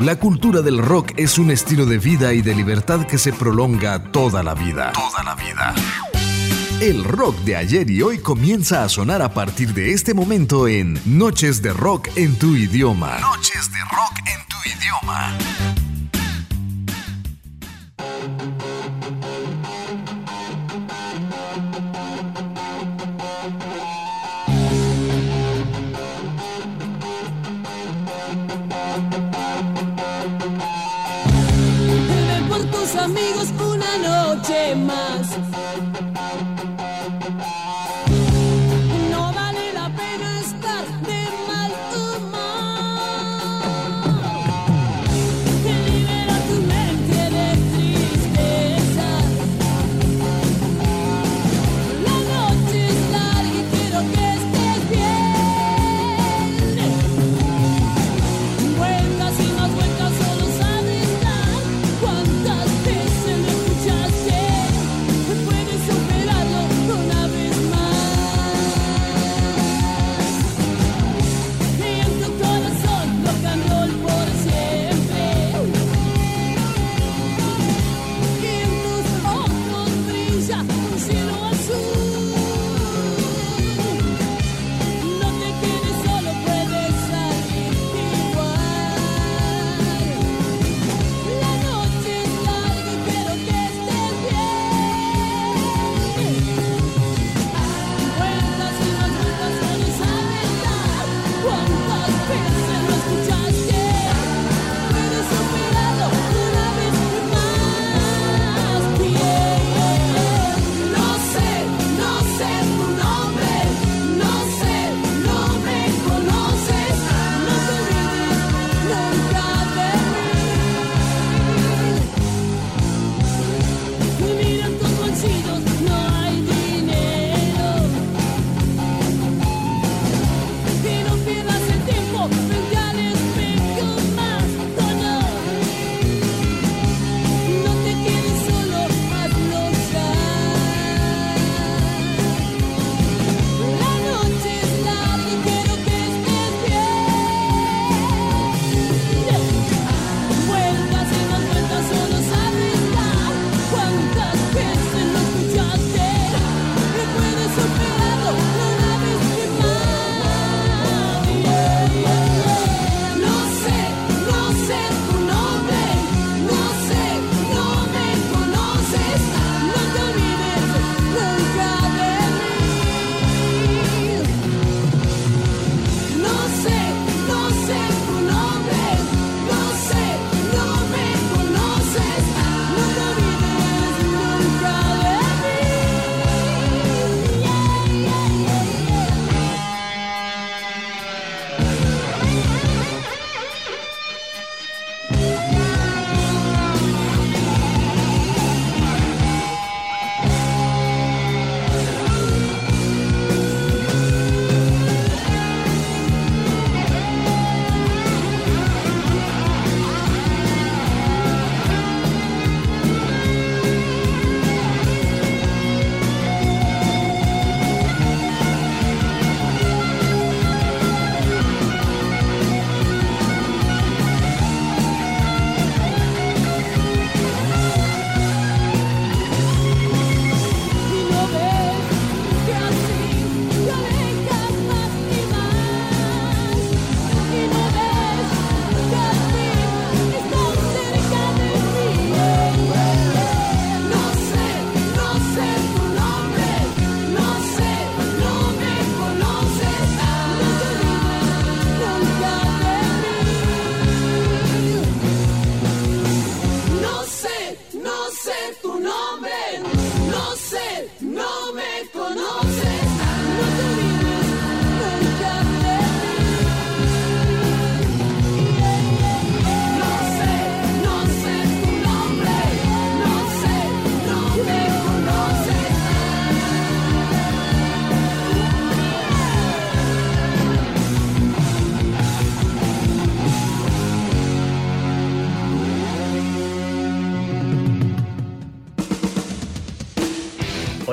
La cultura del rock es un estilo de vida y de libertad que se prolonga toda la vida. Toda la vida. El rock de ayer y hoy comienza a sonar a partir de este momento en Noches de Rock en tu idioma. Noches de Rock en tu idioma.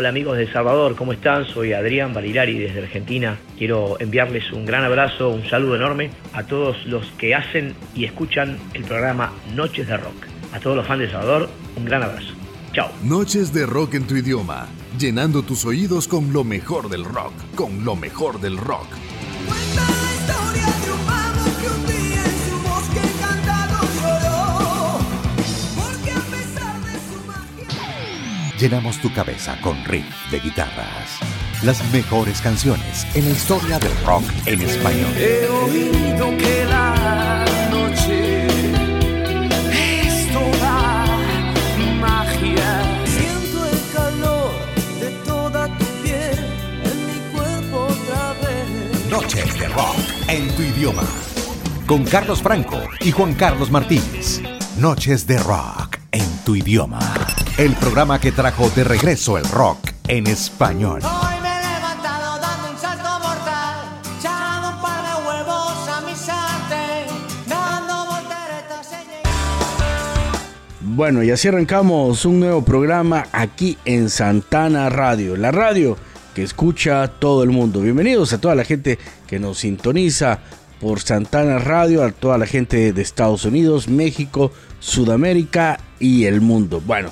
Amigos de Salvador, ¿cómo están? Soy Adrián Barilari desde Argentina. Quiero enviarles un gran abrazo, un saludo enorme a todos los que hacen y escuchan el programa Noches de Rock. A todos los fans de Salvador, un gran abrazo. Chao. Noches de rock en tu idioma, llenando tus oídos con lo mejor del rock, con lo mejor del rock. Llenamos tu cabeza con riff de guitarras. Las mejores canciones en la historia del rock en español. He oído que la noche es toda magia. Siento el calor de toda tu piel en mi cuerpo otra vez. Noches de rock en tu idioma. Con Carlos Franco y Juan Carlos Martínez. Noches de rock en tu idioma. El programa que trajo de regreso el rock en español. Hoy me he levantado dando un salto mortal, echando un par de huevos a mi sartén, dando llegado. Bueno, y así arrancamos un nuevo programa aquí en Santana Radio, la radio que escucha todo el mundo. Bienvenidos a toda la gente que nos sintoniza por Santana Radio, a toda la gente de Estados Unidos, México, Sudamérica y el mundo. Bueno,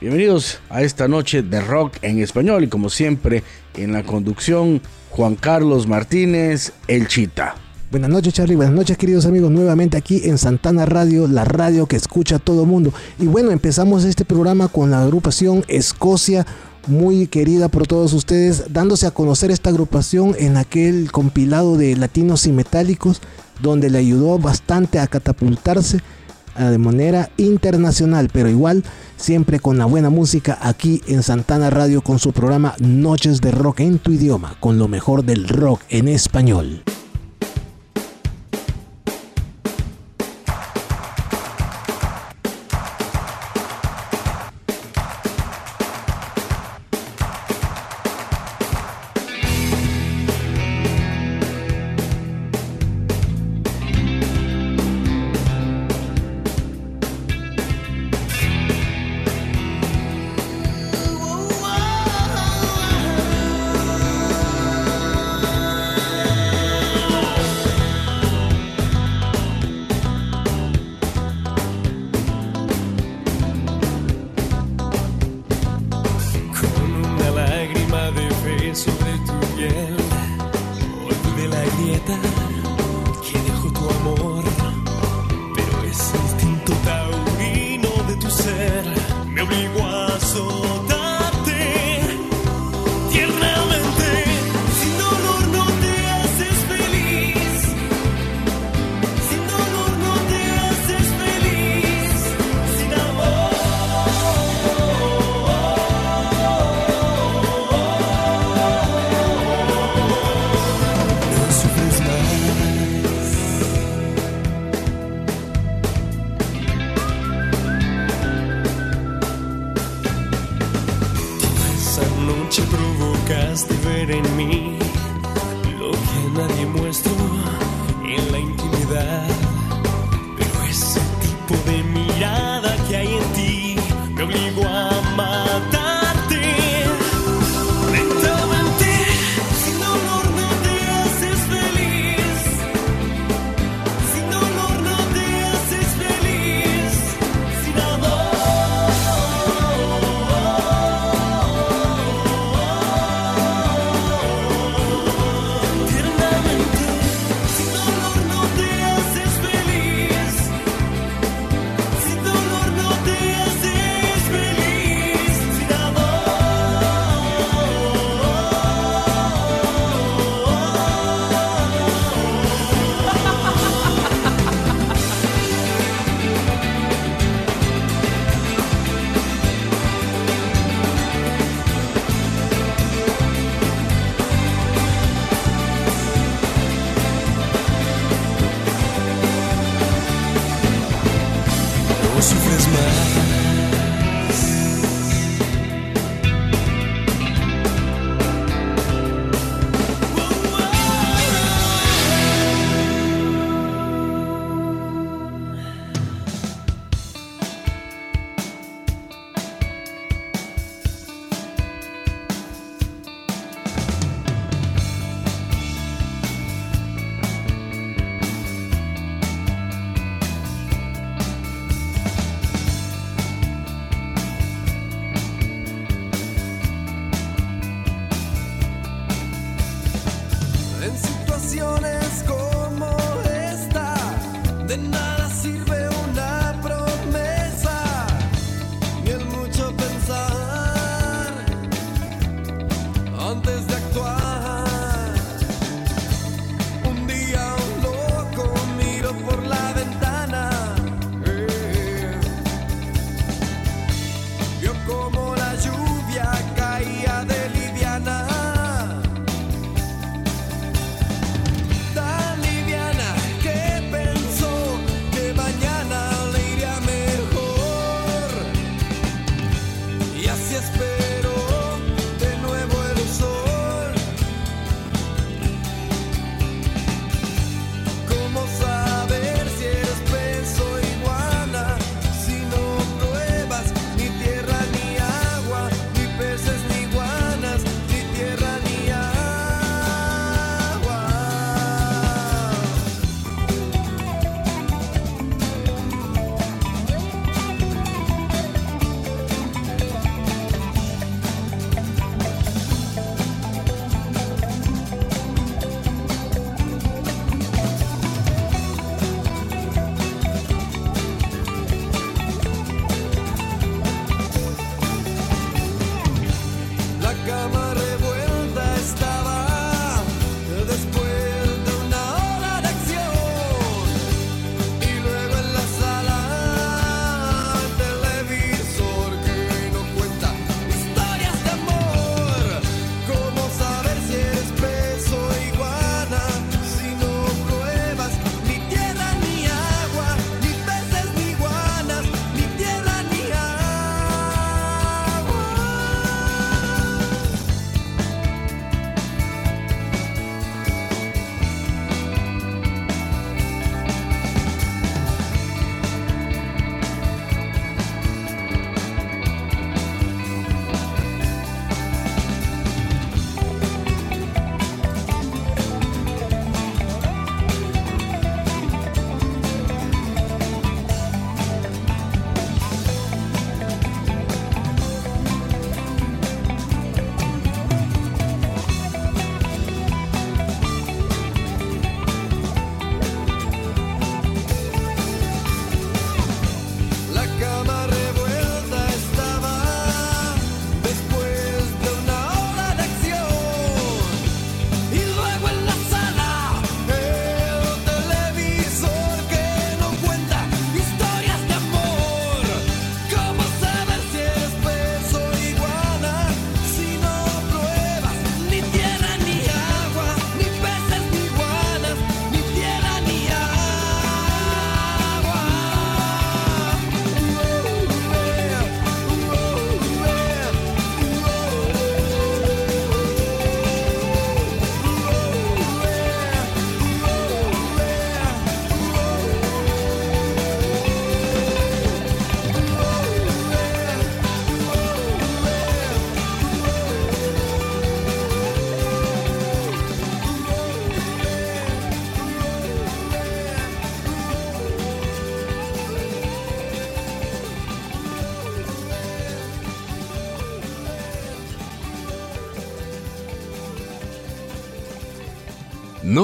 bienvenidos a esta noche de rock en español y como siempre en la conducción Juan Carlos Martínez, el Chita. Buenas noches Charlie, buenas noches queridos amigos, nuevamente aquí en Santana Radio, la radio que escucha todo mundo. Y bueno, empezamos este programa con la agrupación Escocia, muy querida por todos ustedes, dándose a conocer esta agrupación en aquel compilado de latinos y metálicos, donde le ayudó bastante a catapultarse de manera internacional, pero igual siempre con la buena música aquí en Santana Radio con su programa Noches de Rock en tu idioma, con lo mejor del rock en español.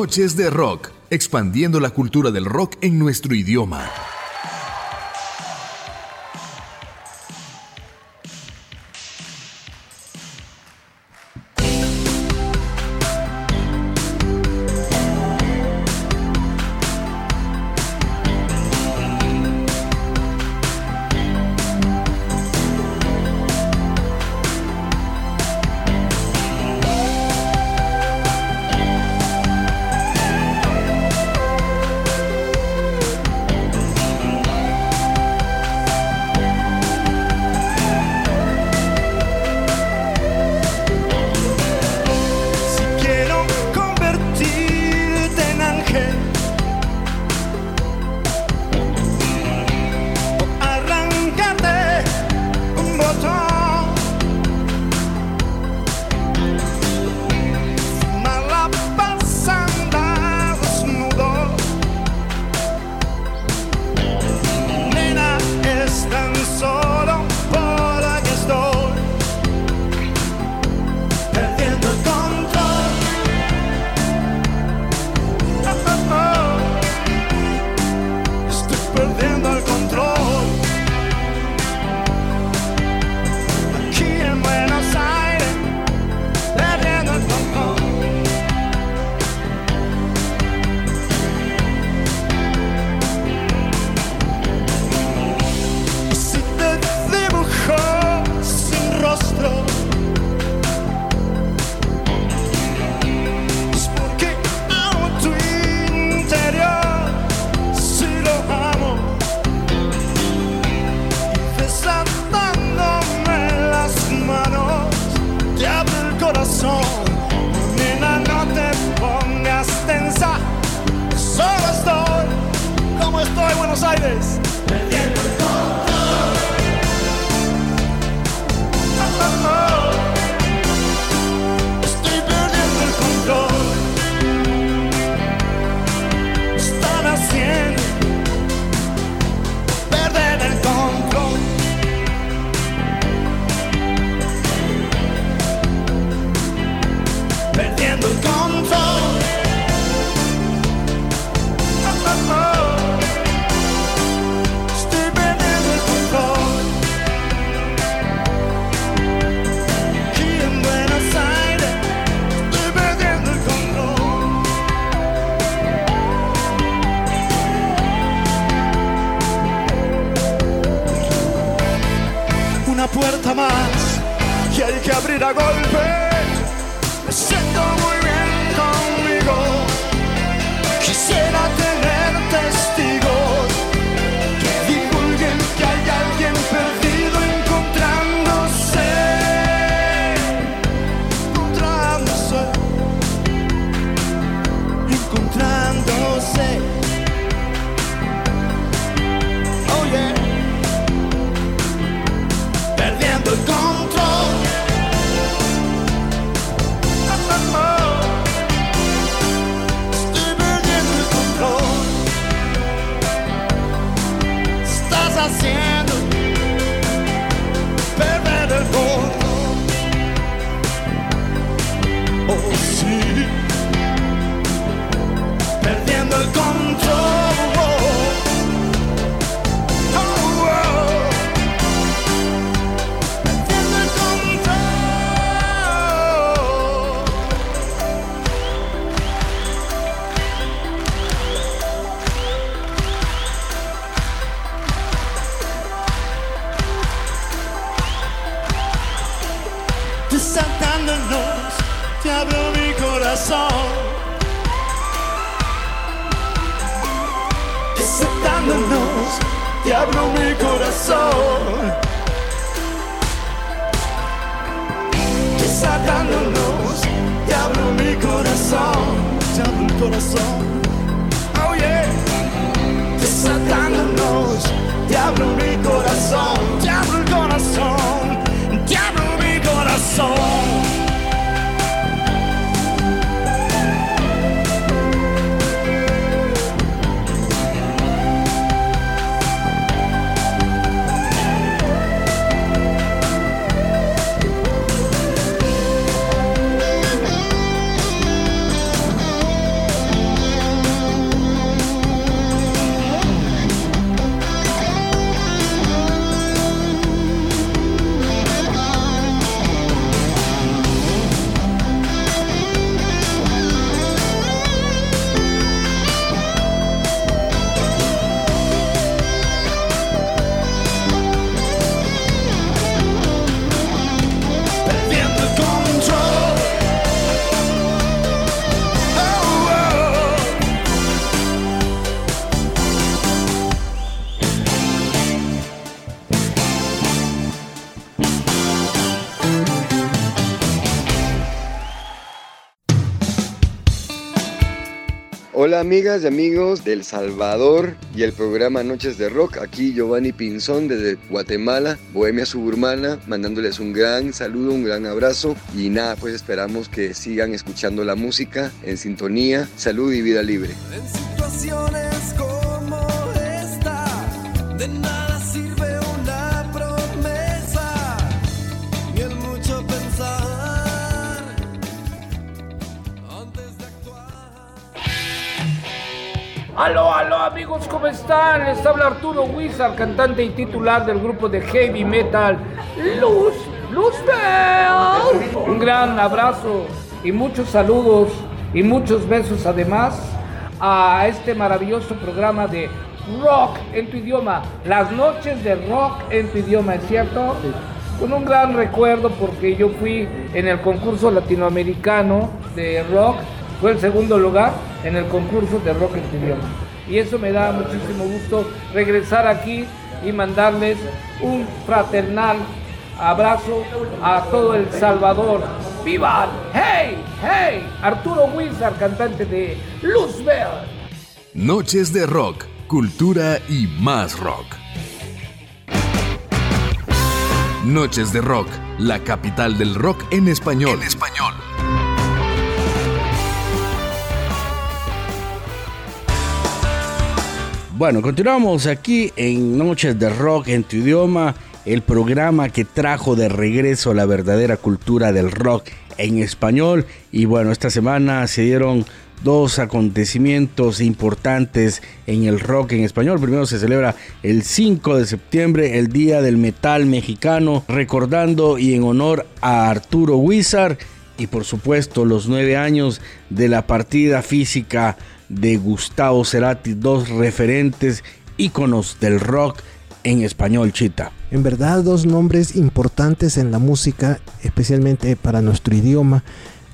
Noches de Rock, expandiendo la cultura del rock en nuestro idioma. Amigas y amigos del Salvador y el programa Noches de Rock. Aquí Giovanni Pinzón desde Guatemala, Bohemia Suburbana, mandándoles un gran saludo, un gran abrazo y nada, pues esperamos que sigan escuchando la música en sintonía, salud y vida libre. Aló, aló amigos, ¿cómo están? Les habla Arturo Wizard, cantante y titular del grupo de heavy metal Luz, Luz Bell. Un gran abrazo y muchos saludos y muchos besos además a este maravilloso programa de rock en tu idioma, las noches de rock en tu idioma, ¿es cierto? Con un gran recuerdo porque yo fui en el concurso latinoamericano de rock fue el segundo lugar en el concurso de rock en. Y eso me da muchísimo gusto regresar aquí y mandarles un fraternal abrazo a todo El Salvador. ¡Vivan! ¡Hey! ¡Hey! Arturo Wizard, cantante de Luzbel. Noches de Rock, cultura y más rock. Noches de Rock, la capital del rock en español. En español. Bueno, continuamos aquí en Noches de Rock en tu idioma, el programa que trajo de regreso la verdadera cultura del rock en español. Y bueno, esta semana se dieron dos acontecimientos importantes en el rock en español. Primero se celebra el 5 de septiembre, el Día del Metal Mexicano, recordando y en honor a Arturo Wizard y por supuesto los nueve años de la partida física de Gustavo Cerati, dos referentes íconos del rock en español, Chita. En verdad, dos nombres importantes en la música, especialmente para nuestro idioma.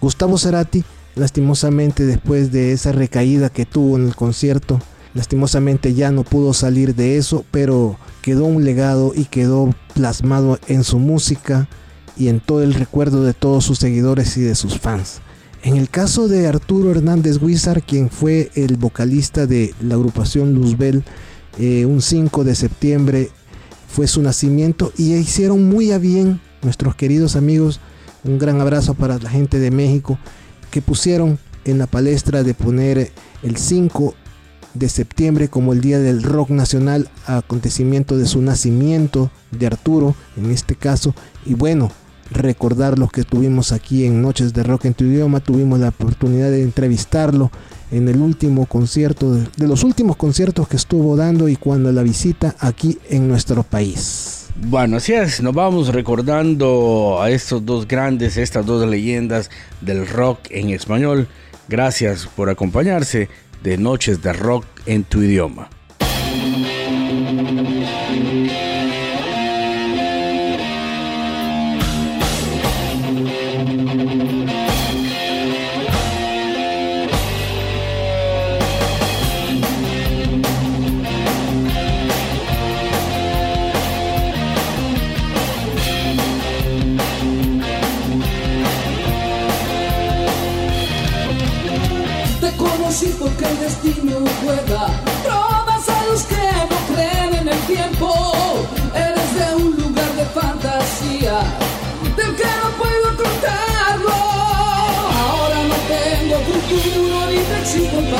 Gustavo Cerati, lastimosamente después de esa recaída que tuvo en el concierto, lastimosamente ya no pudo salir de eso, pero quedó un legado y quedó plasmado en su música y en todo el recuerdo de todos sus seguidores y de sus fans. En el caso de Arturo Hernández Guizar, quien fue el vocalista de la agrupación Luzbel, eh, un 5 de septiembre fue su nacimiento y hicieron muy a bien nuestros queridos amigos. Un gran abrazo para la gente de México que pusieron en la palestra de poner el 5 de septiembre como el Día del Rock Nacional, acontecimiento de su nacimiento de Arturo en este caso. Y bueno, recordar los que tuvimos aquí en Noches de Rock en tu idioma. Tuvimos la oportunidad de entrevistarlo en el último concierto, de, los últimos conciertos que estuvo dando y cuando la visita aquí en nuestro país. Bueno, así es, nos vamos recordando a estos dos grandes, estas dos leyendas del rock en español. Gracias por acompañarse de Noches de Rock en tu idioma. Porque el destino juega bromas a los que no creen en el tiempo. Eres de un lugar de fantasía del que no puedo contarlo. Ahora no tengo futuro ni te exijo el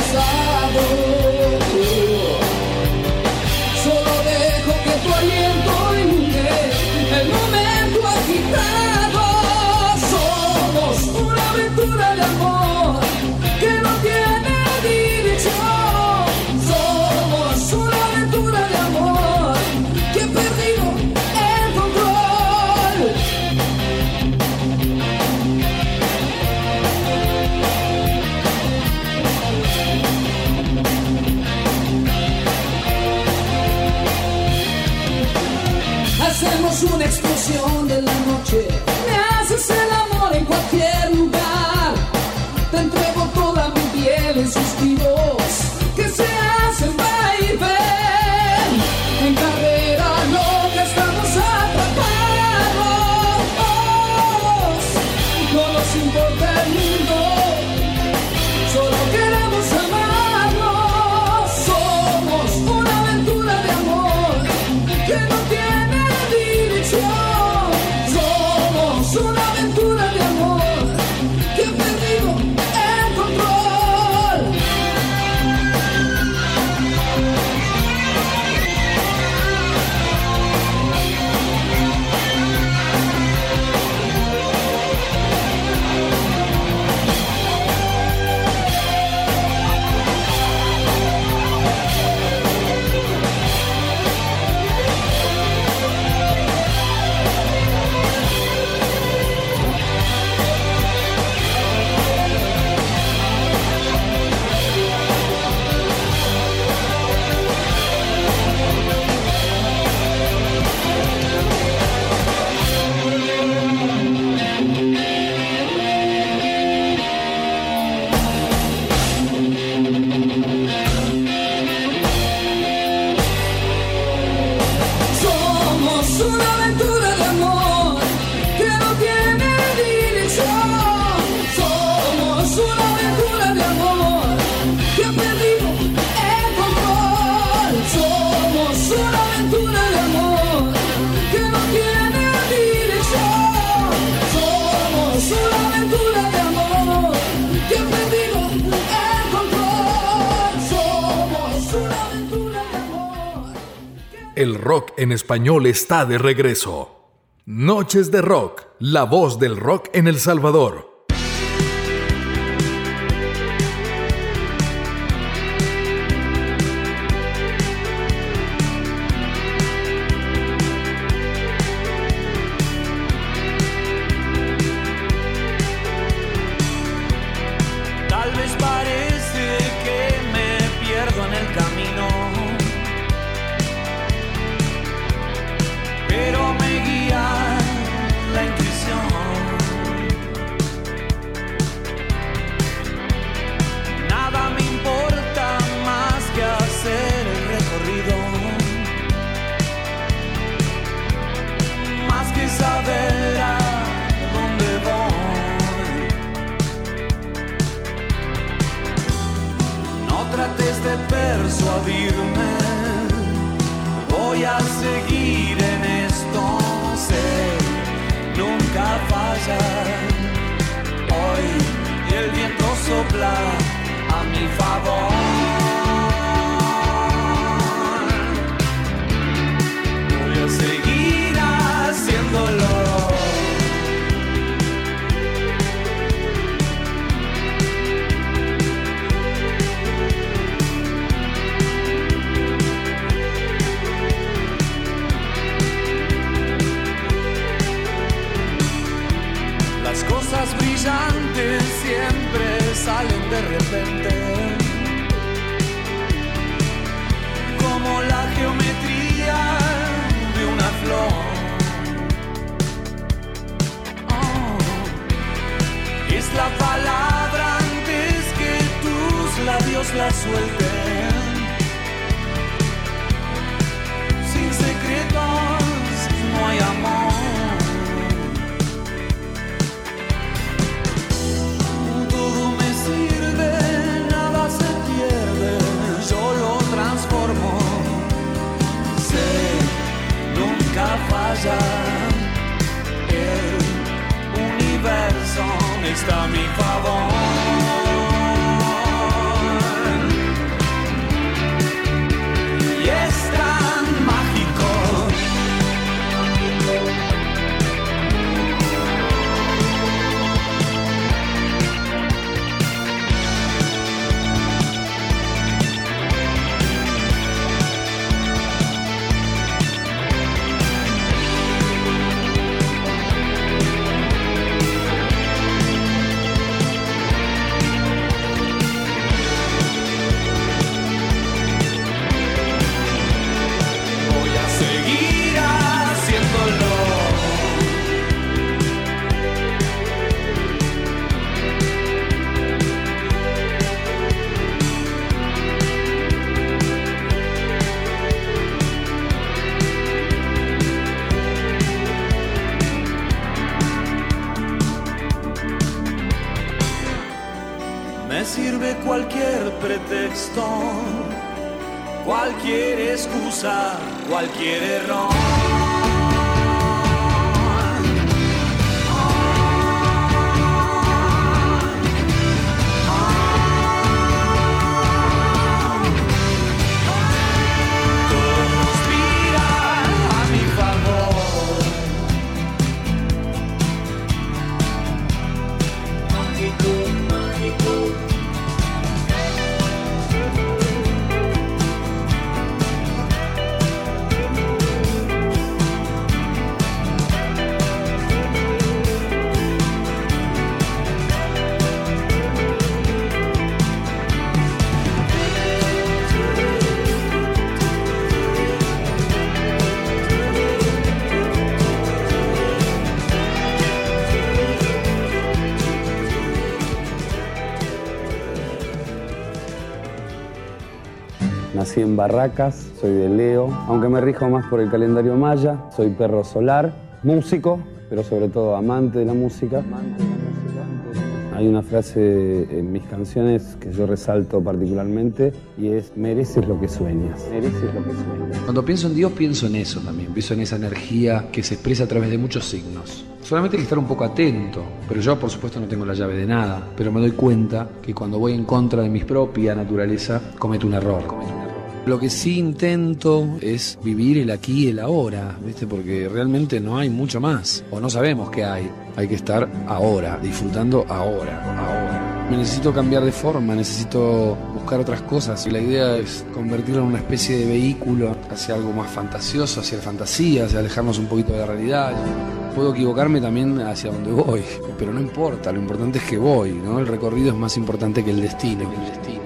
el rock en español está de regreso. Noches de Rock, la voz del rock en El Salvador. Cualquier excusa, cualquier error. Nací en Barracas, soy de Leo, aunque me rijo más por el calendario maya, soy perro solar, músico, pero sobre todo amante de la música. Hay una frase en mis canciones que yo resalto particularmente y es mereces lo que sueñas, mereces lo que sueñas. Cuando pienso en Dios pienso en eso también, pienso en esa energía que se expresa a través de muchos signos. Solamente hay que estar un poco atento, pero yo por supuesto no tengo la llave de nada, pero me doy cuenta que cuando voy en contra de mi propia naturaleza cometo un error. Cometo un error. Lo que sí intento es vivir el aquí y el ahora, ¿viste? Porque realmente no hay mucho más. O no sabemos qué hay. Hay que estar ahora, disfrutando ahora, ahora. Me necesito cambiar de forma, necesito buscar otras cosas. Y la idea es convertirlo en una especie de vehículo hacia algo más fantasioso, hacia la fantasía, hacia alejarnos un poquito de la realidad. Puedo equivocarme también hacia donde voy, pero no importa, lo importante es que voy, ¿no? El recorrido es más importante que el destino, que el destino.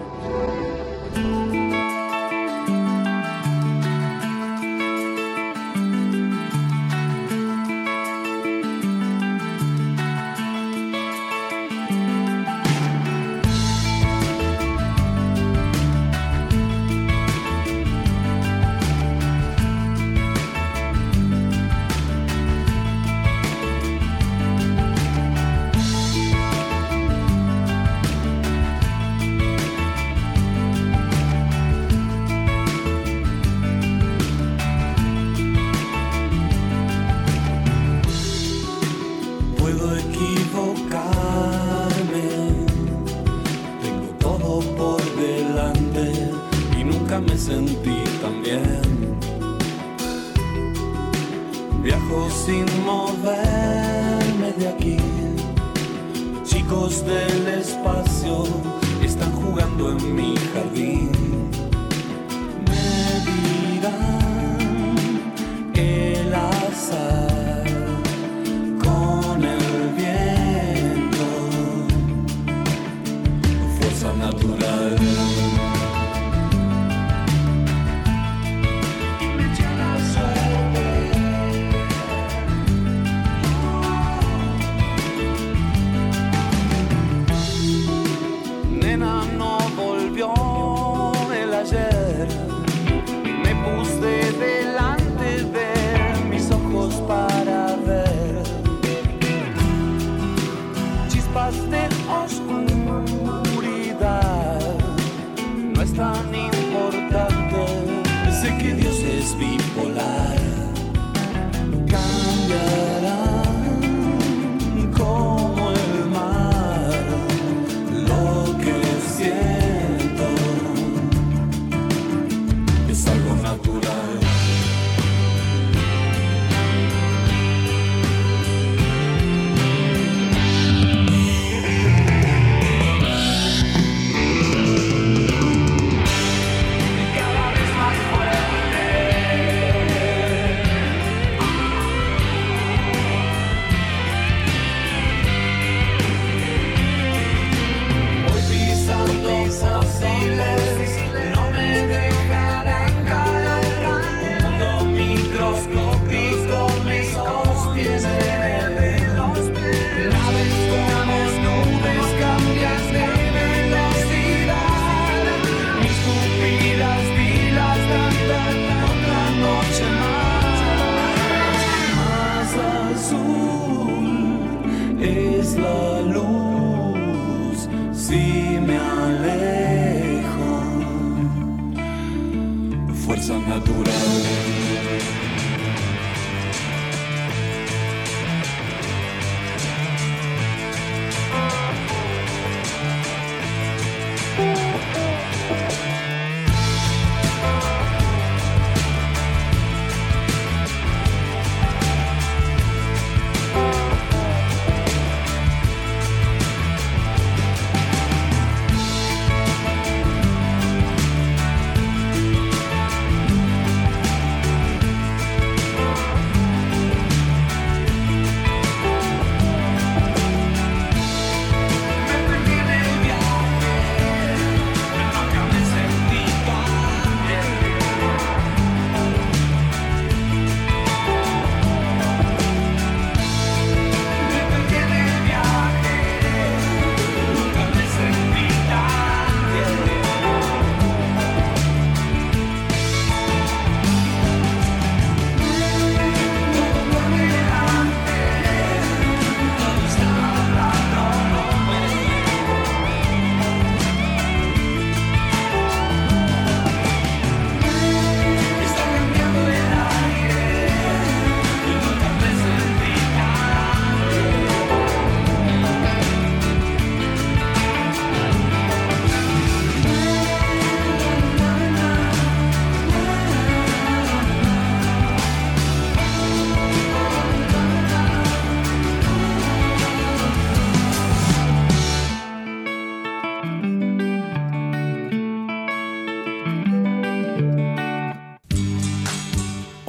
Dios es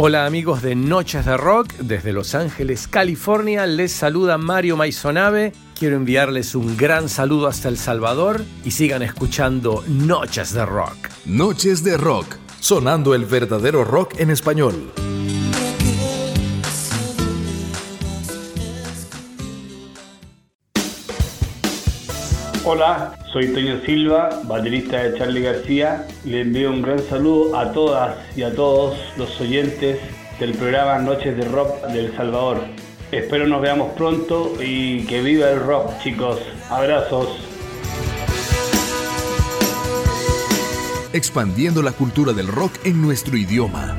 Hola amigos de Noches de Rock, desde Los Ángeles, California, les saluda Mario Maisonave. Quiero enviarles un gran saludo hasta El Salvador y sigan escuchando Noches de Rock. Noches de Rock, sonando el verdadero rock en español. Hola, soy Toño Silva, baterista de Charlie García. Le envío un gran saludo a todas y a todos los oyentes del programa Noches de Rock del Salvador. Espero nos veamos pronto y que viva el rock, chicos. Abrazos. Expandiendo la cultura del rock en nuestro idioma.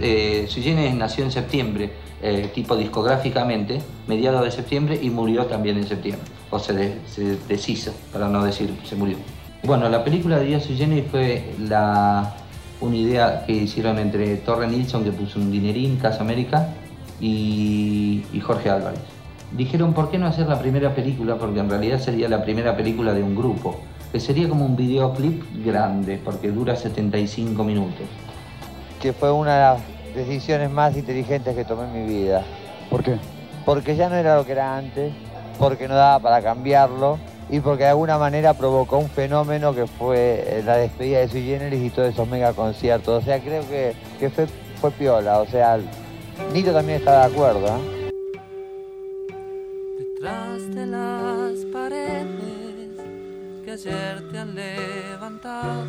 Eh, nació en septiembre, eh, tipo discográficamente, mediados de septiembre y murió también en septiembre. O se, de- se deshizo, para no decir se murió. Bueno, la película de Día Sui Generis fue la, una idea que hicieron entre Torre Nilsson, que puso un dinerín, Casa América, y, y Jorge Álvarez. Dijeron, ¿por qué no hacer la primera película? Porque en realidad sería la primera película de un grupo, que sería como un videoclip grande, porque dura 75 minutos. Que fue una de las decisiones más inteligentes que tomé en mi vida. ¿Por qué? Porque ya no era lo que era antes, porque no daba para cambiarlo y porque de alguna manera provocó un fenómeno que fue eh, la despedida de Sui Generis y todos esos mega conciertos. O sea, creo que, que fue, fue piola. O sea, Nito también está de acuerdo. ¿eh? Detrás de las paredes que ayer te han levantado,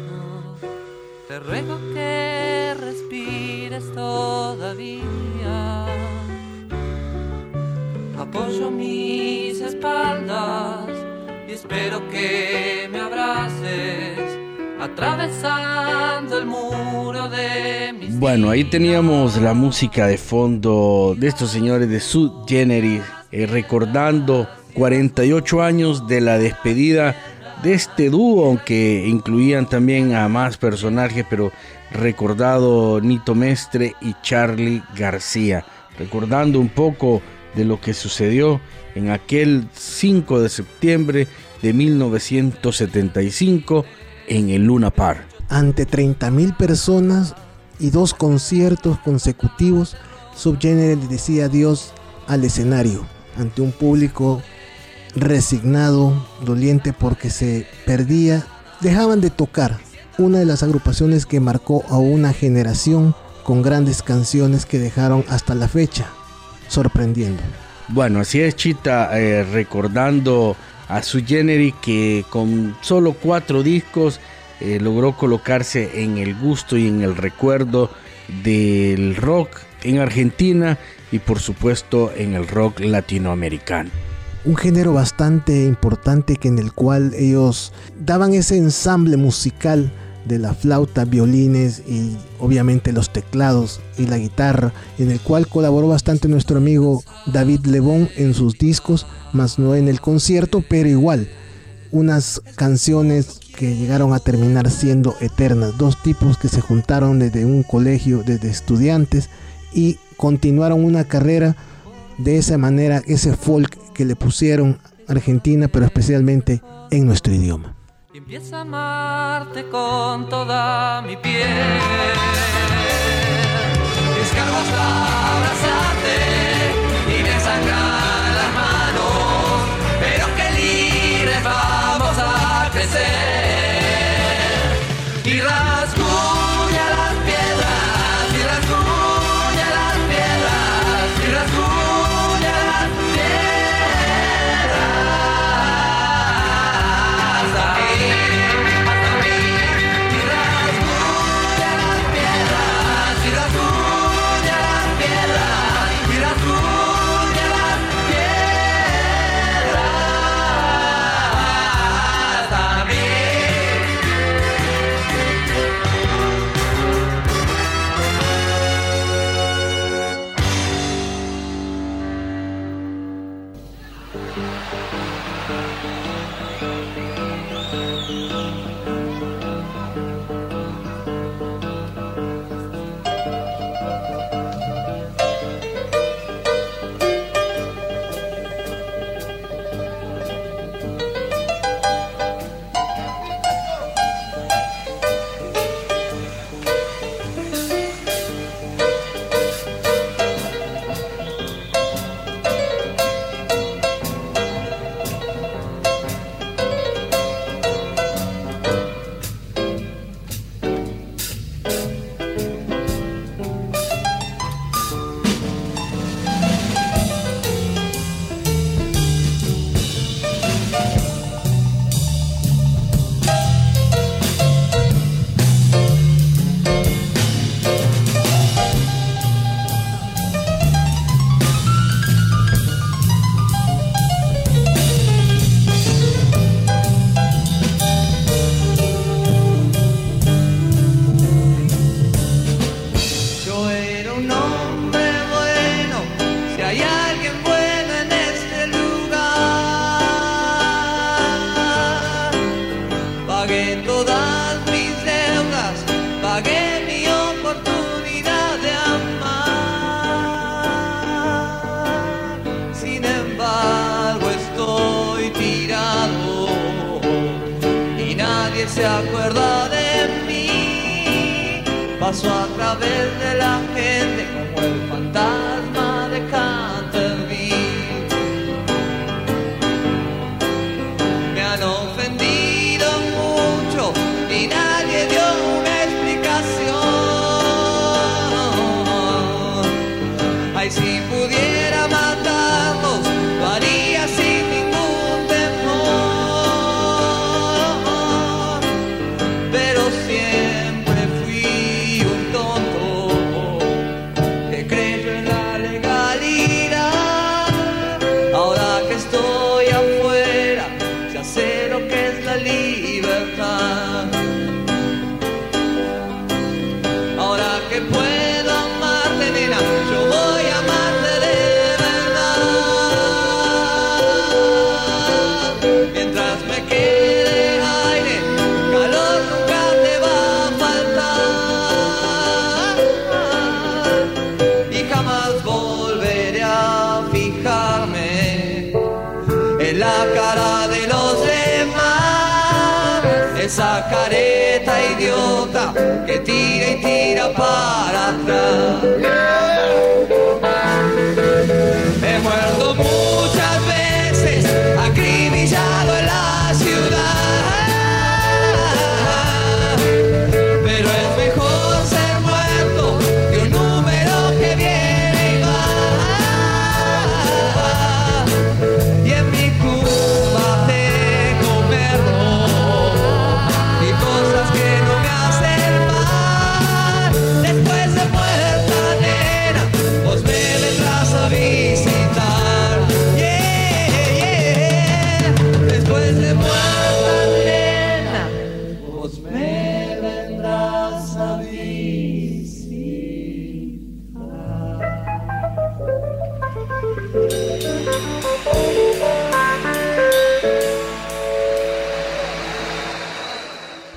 te ruego que respires todavía. Apoyo mis espaldas y espero que me abraces atravesando el muro de mis Bueno, ahí teníamos la música de fondo de estos señores de Sud Generis, eh, recordando 48 años de la despedida de este dúo, aunque incluían también a más personajes, pero recordado Nito Mestre y Charlie García, recordando un poco de lo que sucedió en aquel 5 de septiembre de 1975 en el Luna Park. Ante 30.000 personas y dos conciertos consecutivos, Subgénero le decía adiós al escenario ante un público resignado, doliente porque se perdía, dejaban de tocar. Una de las agrupaciones que marcó a una generación con grandes canciones que dejaron hasta la fecha, sorprendiendo. Bueno, así es Chita, eh, recordando a su Generis que con solo cuatro discos eh, logró colocarse en el gusto y en el recuerdo del rock en Argentina y por supuesto en el rock latinoamericano. Un género bastante importante que en el cual ellos daban ese ensamble musical de la flauta, violines y obviamente los teclados y la guitarra, en el cual colaboró bastante nuestro amigo David Lebón en sus discos, más no en el concierto, pero igual unas canciones que llegaron a terminar siendo eternas, dos tipos que se juntaron desde un colegio, desde estudiantes y continuaron una carrera de esa manera, ese folk que le pusieron Argentina, pero especialmente en nuestro idioma. y empiezo a amarte con toda mi piel. Descargo hasta abrazarte y me sangran las manos, pero que libres vamos a crecer. Y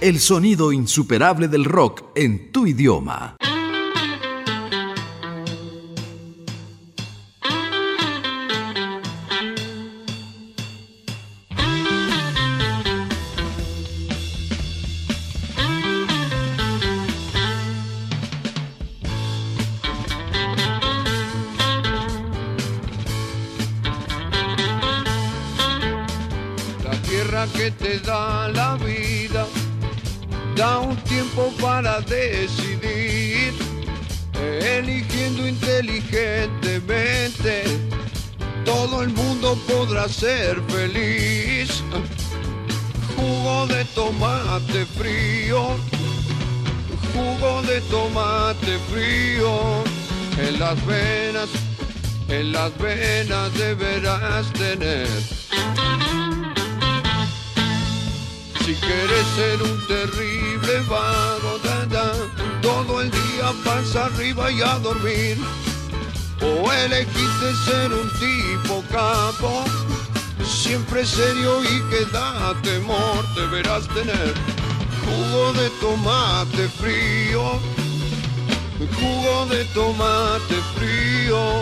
El sonido insuperable del rock en tu idioma. Las venas deberás tener. Si quieres ser un terrible vago, da, todo el día pasa arriba y a dormir. O elegiste ser un tipo capo, siempre serio y que da temor, deberás tener jugo de tomate frío, jugo de tomate frío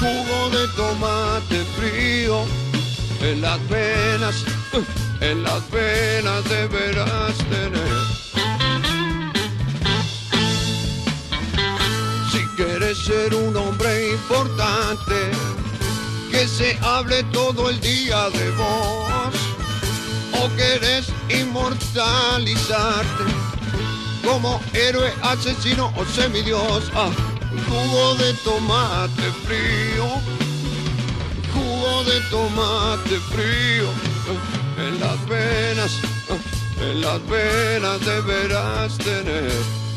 jugo de tomate frío, en las venas, en las venas deberás tener. Si quieres ser un hombre importante, que se hable todo el día de vos. O querés inmortalizarte como héroe, asesino o semidios. Ah, jugo de tomate frío, jugo de tomate frío en las venas, en las venas deberás tener.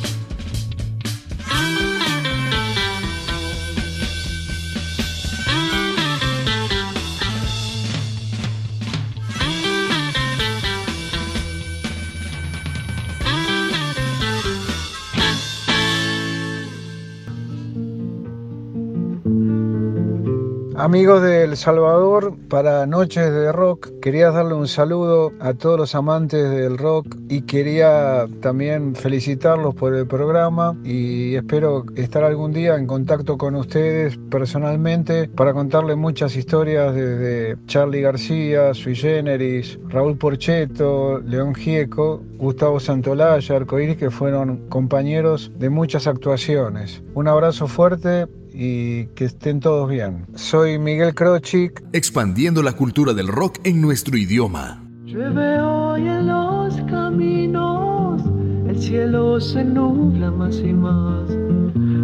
Amigos de El Salvador, para Noches de Rock, quería darle un saludo a todos los amantes del rock y quería también felicitarlos por el programa y espero estar algún día en contacto con ustedes personalmente para contarles muchas historias desde Charlie García, Sui Generis, Raúl Porcheto, León Gieco, Gustavo Santolaya, Arcoiris, que fueron compañeros de muchas actuaciones. Un abrazo fuerte y que estén todos bien. Soy Miguel Krochik. Expandiendo la cultura del rock en nuestro idioma. Llueve hoy en los caminos, el cielo se nubla más y más.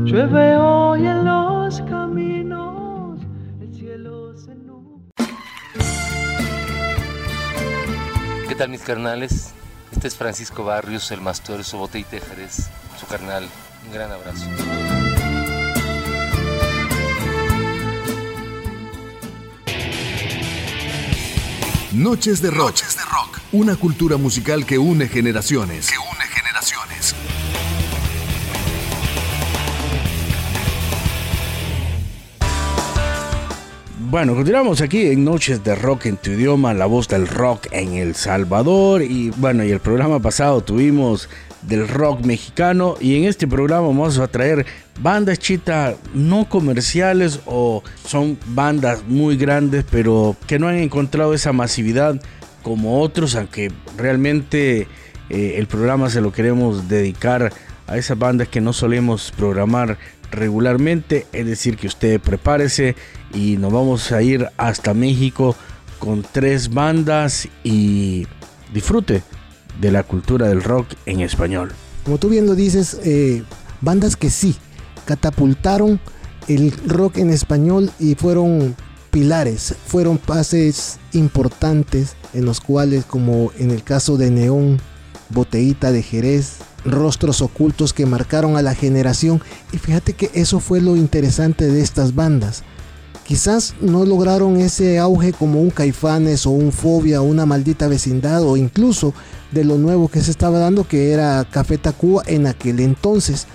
Llueve hoy en los caminos, el cielo se nubla. ¿Qué tal mis carnales? Este es Francisco Barrios, el Mastor Sobote y Tejares, su carnal. Un gran abrazo. Noches de Rock. Una cultura musical que une generaciones. Que une generaciones. Bueno, continuamos aquí en Noches de Rock en tu idioma, la voz del rock en El Salvador. Y bueno, y el programa pasado tuvimos del rock mexicano. Y en este programa vamos a traer bandas chita no comerciales o son bandas muy grandes, pero que no han encontrado esa masividad como otros, aunque realmente eh, el programa se lo queremos dedicar a esas bandas que no solemos programar regularmente, es decir, que usted prepárese y nos vamos a ir hasta México con tres bandas y disfrute de la cultura del rock en español. Como tú bien lo dices, eh, bandas que sí catapultaron el rock en español y fueron pilares, fueron pases importantes en los cuales, como en el caso de Neón, Botellita de Jerez, rostros ocultos que marcaron a la generación. Y fíjate que eso fue lo interesante de estas bandas. Quizás no lograron ese auge como un Caifanes o un Fobia o una maldita vecindad o incluso de lo nuevo que se estaba dando que era Café Tacuba en aquel entonces,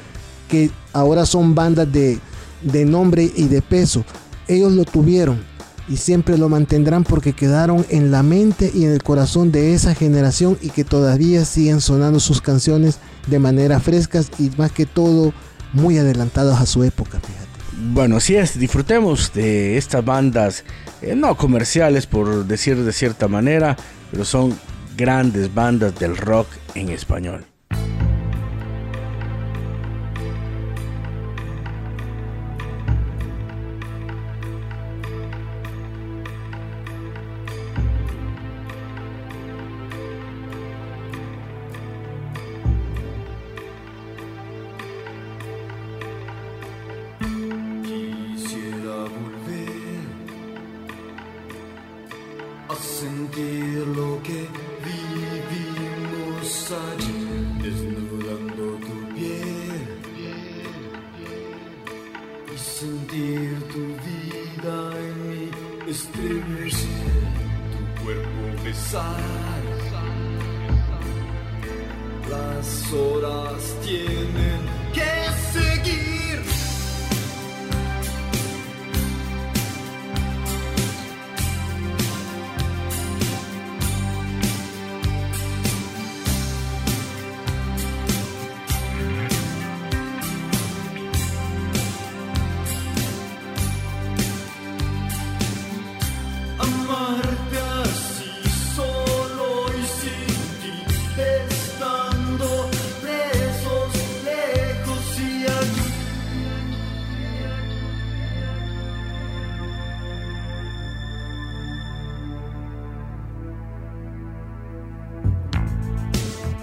que ahora son bandas de, de nombre y de peso. Ellos lo tuvieron y siempre lo mantendrán porque quedaron en la mente y en el corazón de esa generación y que todavía siguen sonando sus canciones de manera frescas y más que todo muy adelantados a su época, fíjate. Bueno, así es, disfrutemos de estas bandas, eh, no comerciales por decir de cierta manera, pero son grandes bandas del rock en español.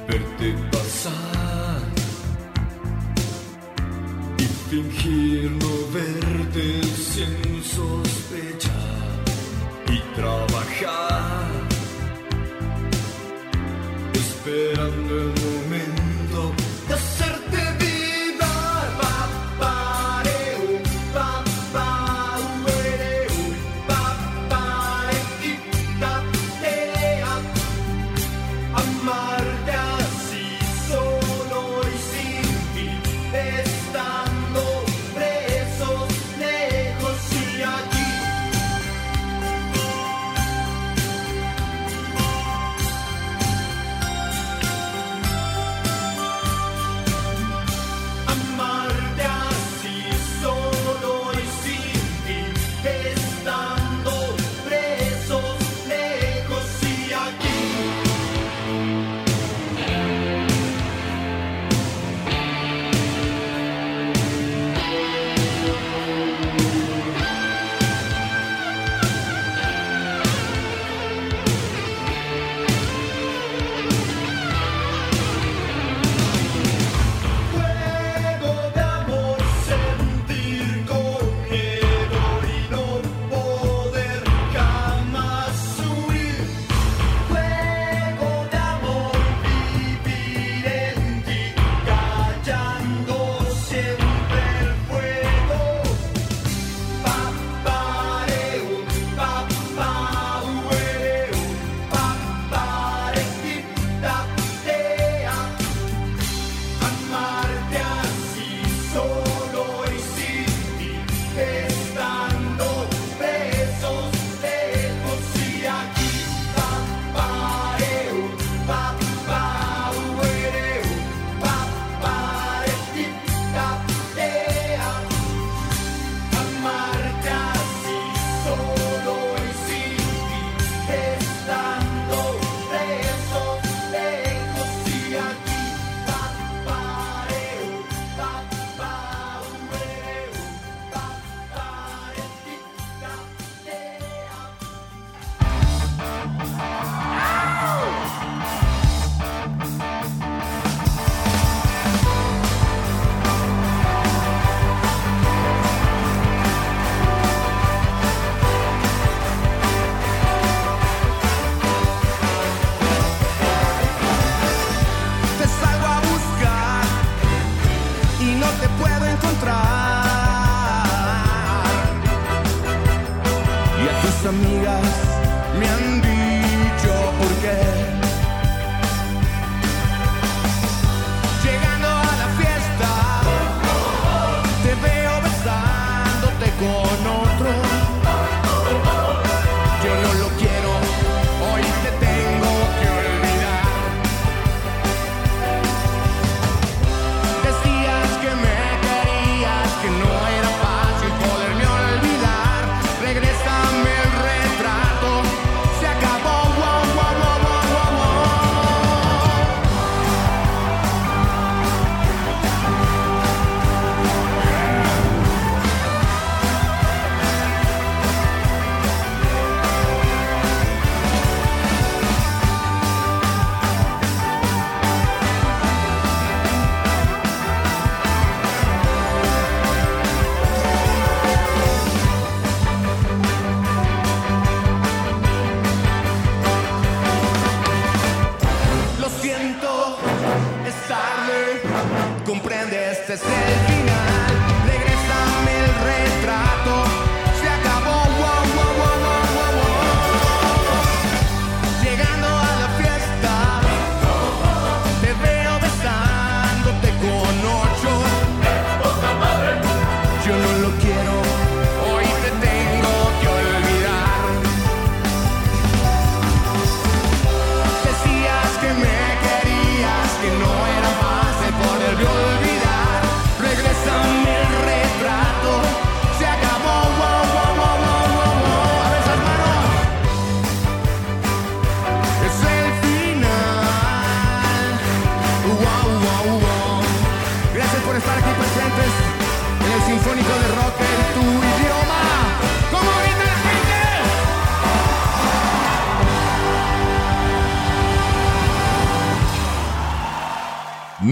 Verte pasar y fingir no verte sin sospechar y trabajar esperando el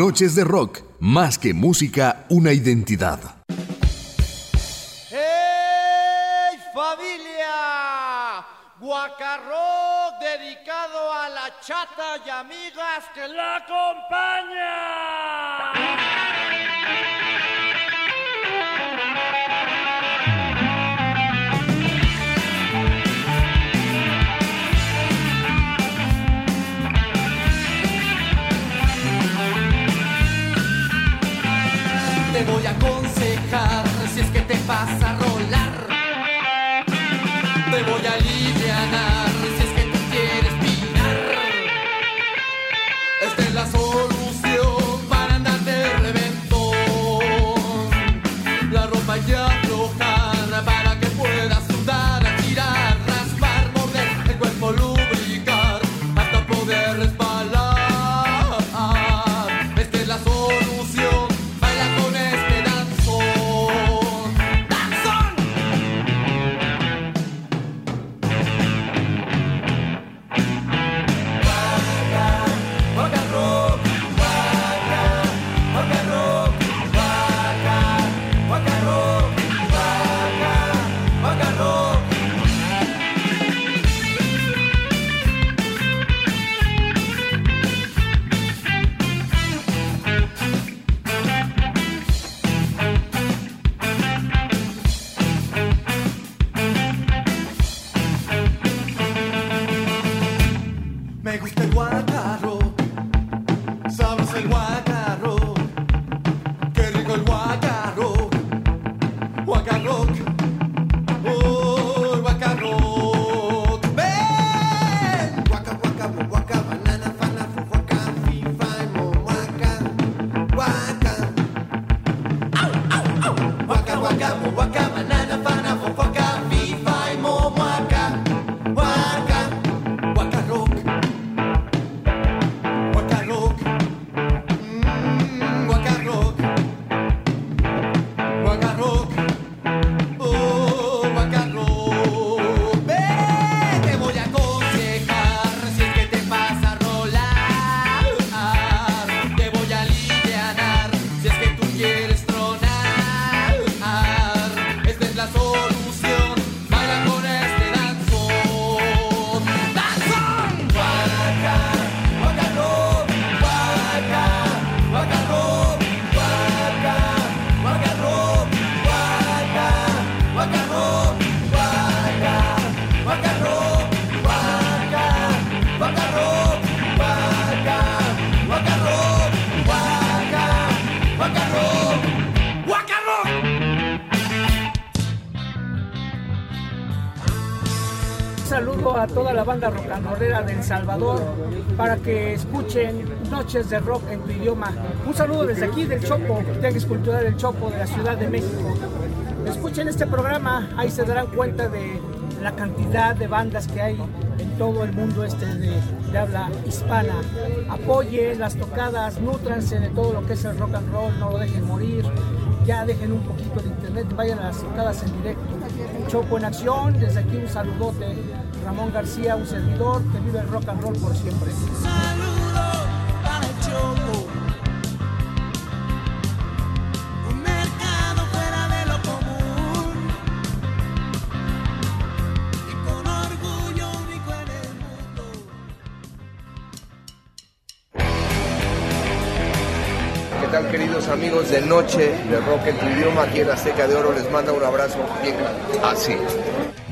Noches de rock, más que música, una identidad. Salvador para que escuchen Noches de Rock en tu idioma. Un saludo desde aquí del Chopo, Tianguis Cultural del Chopo de la Ciudad de México. Escuchen este programa, ahí se darán cuenta de la cantidad de bandas que hay en todo el mundo este de, habla hispana. Apoyen las tocadas, nutranse de todo lo que es el rock and roll, no lo dejen morir. Ya dejen un poquito de internet, vayan a las tocadas en directo. Chopo en acción, desde aquí un saludote. Ramón García, un servidor que vive el rock and roll por siempre. para el chopo. Un mercado fuera de lo común. Y con orgullo único en el mundo. ¿Qué tal queridos amigos de Noche de Rock en tu idioma? Aquí en Azteca de Oro les manda un abrazo bien grande. Así.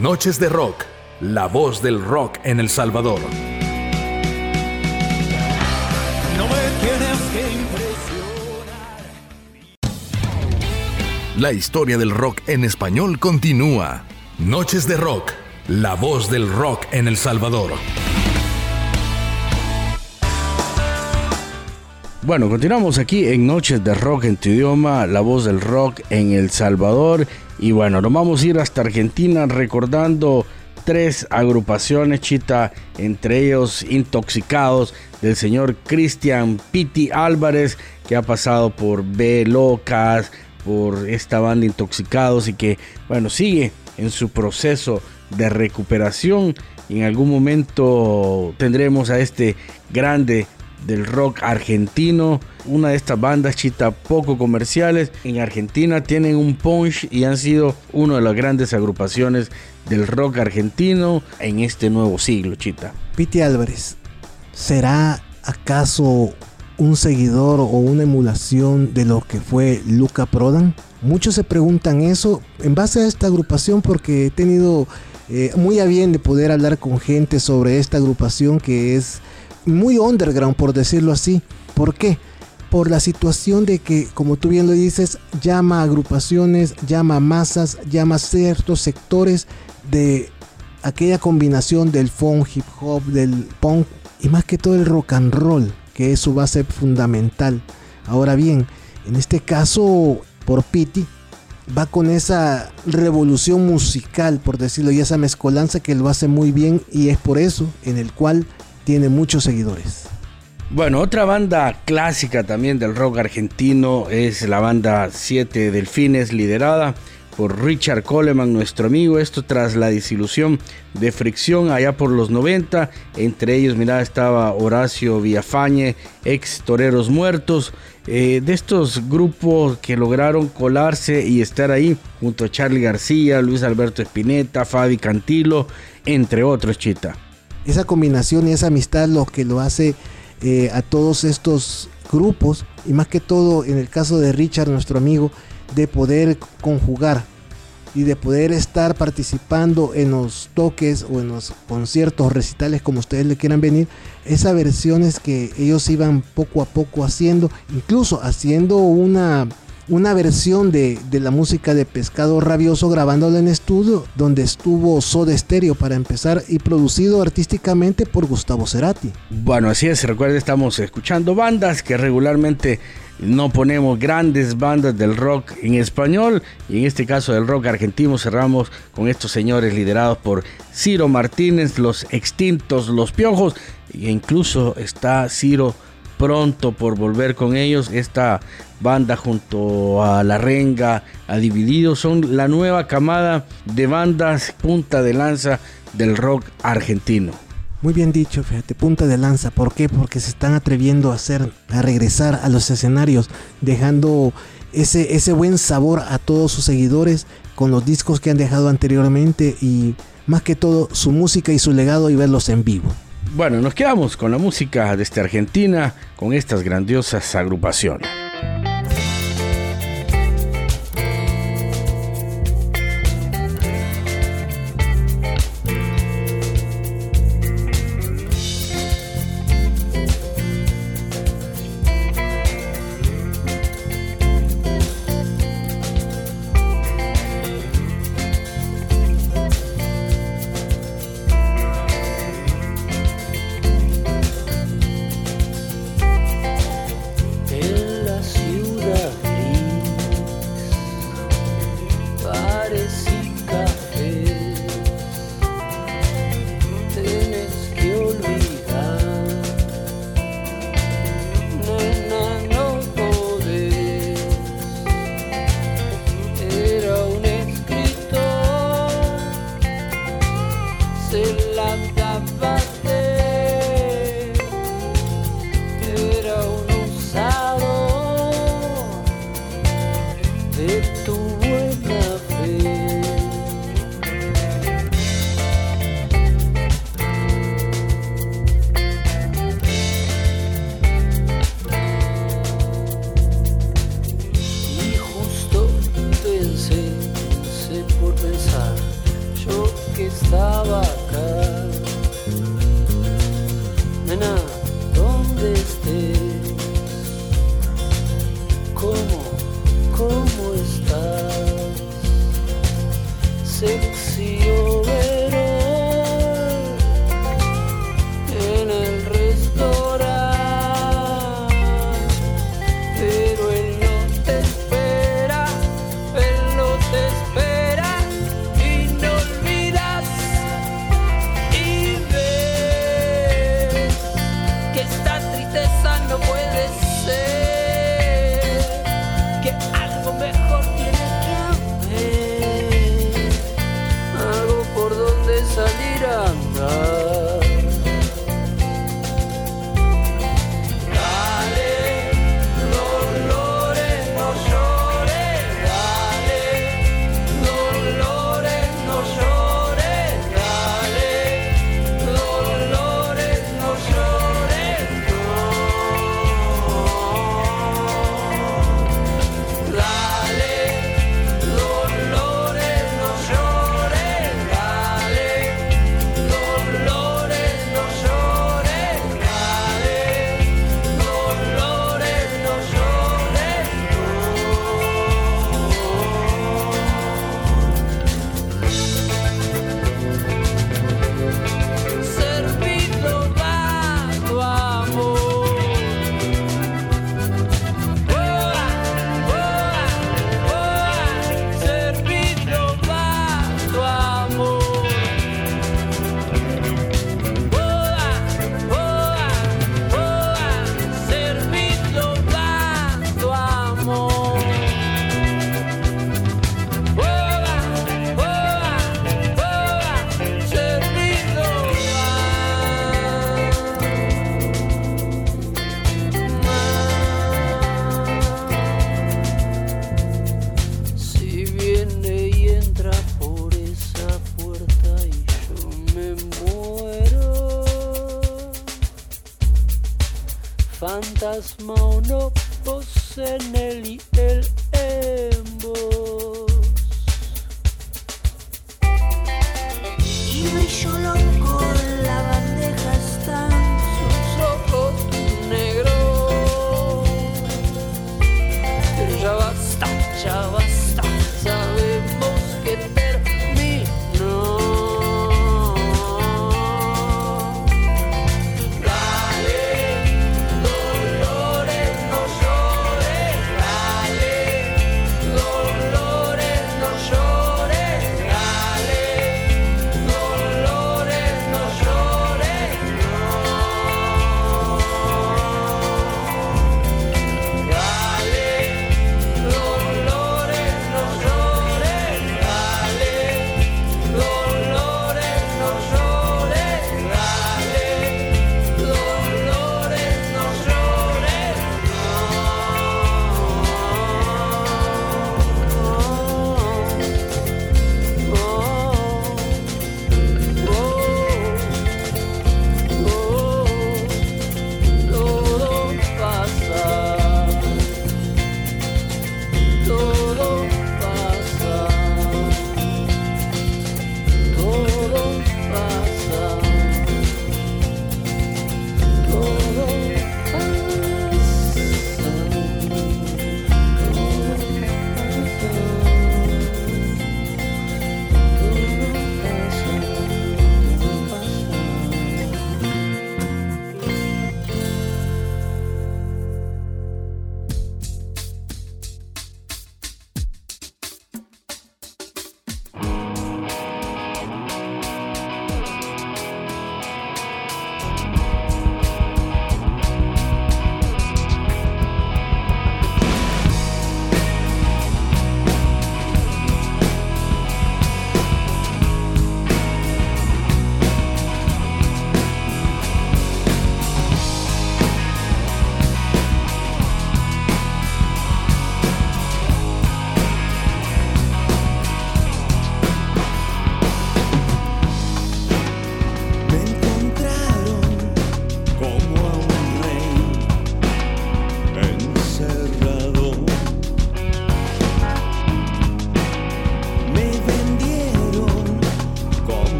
Noches de Rock, la voz del rock en El Salvador. No me tienes que impresionar. La historia del rock en español continúa. Noches de Rock, la voz del rock en El Salvador. Bueno, continuamos aquí en Noches de Rock en tu idioma, la voz del rock en El Salvador. Y bueno, nos vamos a ir hasta Argentina recordando tres agrupaciones, chita, entre ellos Intoxicados, del señor Cristian Piti Álvarez, que ha pasado por B Locas, por esta banda Intoxicados y que, bueno, sigue en su proceso de recuperación. Y en algún momento tendremos a este grande del rock argentino. Una de estas bandas chita poco comerciales en Argentina tienen un punch y han sido una de las grandes agrupaciones del rock argentino en este nuevo siglo, chita. Piti Álvarez. ¿será acaso un seguidor o una emulación de lo que fue Luca Prodan? Muchos se preguntan eso en base a esta agrupación porque he tenido eh, muy a bien de poder hablar con gente sobre esta agrupación que es muy underground por decirlo así. ¿Por qué? Por la situación de que, como tú bien lo dices, llama a agrupaciones, llama a masas, llama a ciertos sectores de aquella combinación del funk, hip hop, del punk y más que todo el rock and roll, que es su base fundamental. Ahora bien, en este caso, por Pity, va con esa revolución musical, por decirlo, y esa mezcolanza que lo hace muy bien y es por eso en el cual tiene muchos seguidores. Bueno, otra banda clásica también del rock argentino es la banda Siete Delfines, liderada por Richard Coleman, nuestro amigo. Esto tras la disilusión de Fricción allá por los 90. Entre ellos, mira, estaba Horacio Villafañe, ex Toreros Muertos. Eh, de estos grupos que lograron colarse y estar ahí junto a Charlie García, Luis Alberto Espineta, Fabi Cantilo, entre otros, Chita. Esa combinación y esa amistad lo que lo hace eh, a todos estos grupos y más que todo en el caso de Richard, nuestro amigo, de poder conjugar y de poder estar participando en los toques o en los conciertos, recitales, como ustedes le quieran venir, esas versiones que ellos iban poco a poco haciendo, incluso haciendo una, una versión de, de la música de Pescado Rabioso grabándola en estudio, donde estuvo Soda Stereo para empezar y producido artísticamente por Gustavo Cerati. Bueno, así es, recuerden, estamos escuchando bandas que regularmente no ponemos grandes bandas del rock en español y en este caso del rock argentino cerramos con estos señores liderados por Ciro Martínez, los extintos, los piojos e incluso está Ciro pronto por volver con ellos. Esta banda junto a La Renga, a Dividido, son la nueva camada de bandas punta de lanza del rock argentino. Muy bien dicho, fíjate, punta de lanza. ¿Por qué? Porque se están atreviendo a hacer, a regresar a los escenarios, dejando ese, ese buen sabor a todos sus seguidores con los discos que han dejado anteriormente y más que todo su música y su legado y verlos en vivo. Bueno, nos quedamos con la música desde Argentina, con estas grandiosas agrupaciones.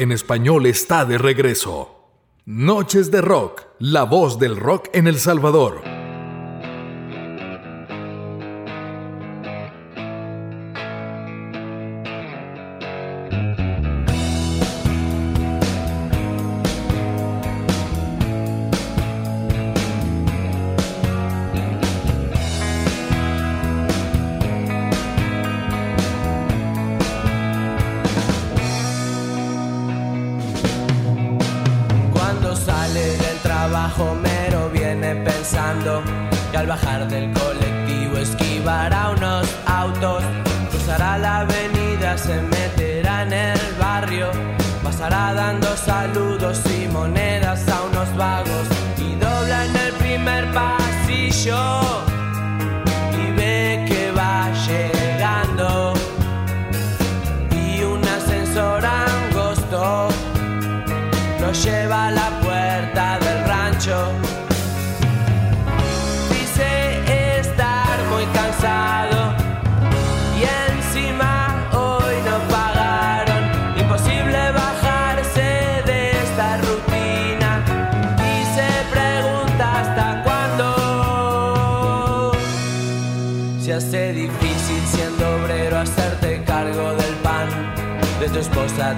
En español está de regreso. Noches de Rock, la voz del rock en El Salvador. Que al bajar del colectivo esquivará unos autos, cruzará la avenida, se meterá en el barrio, pasará dando saludos y monedas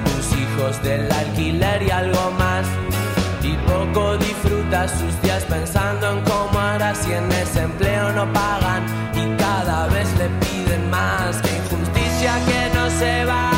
tus hijos, del alquiler y algo más. Y poco disfruta sus días pensando en cómo hará si en ese empleo no pagan y cada vez le piden más. Injusticia que no se valore,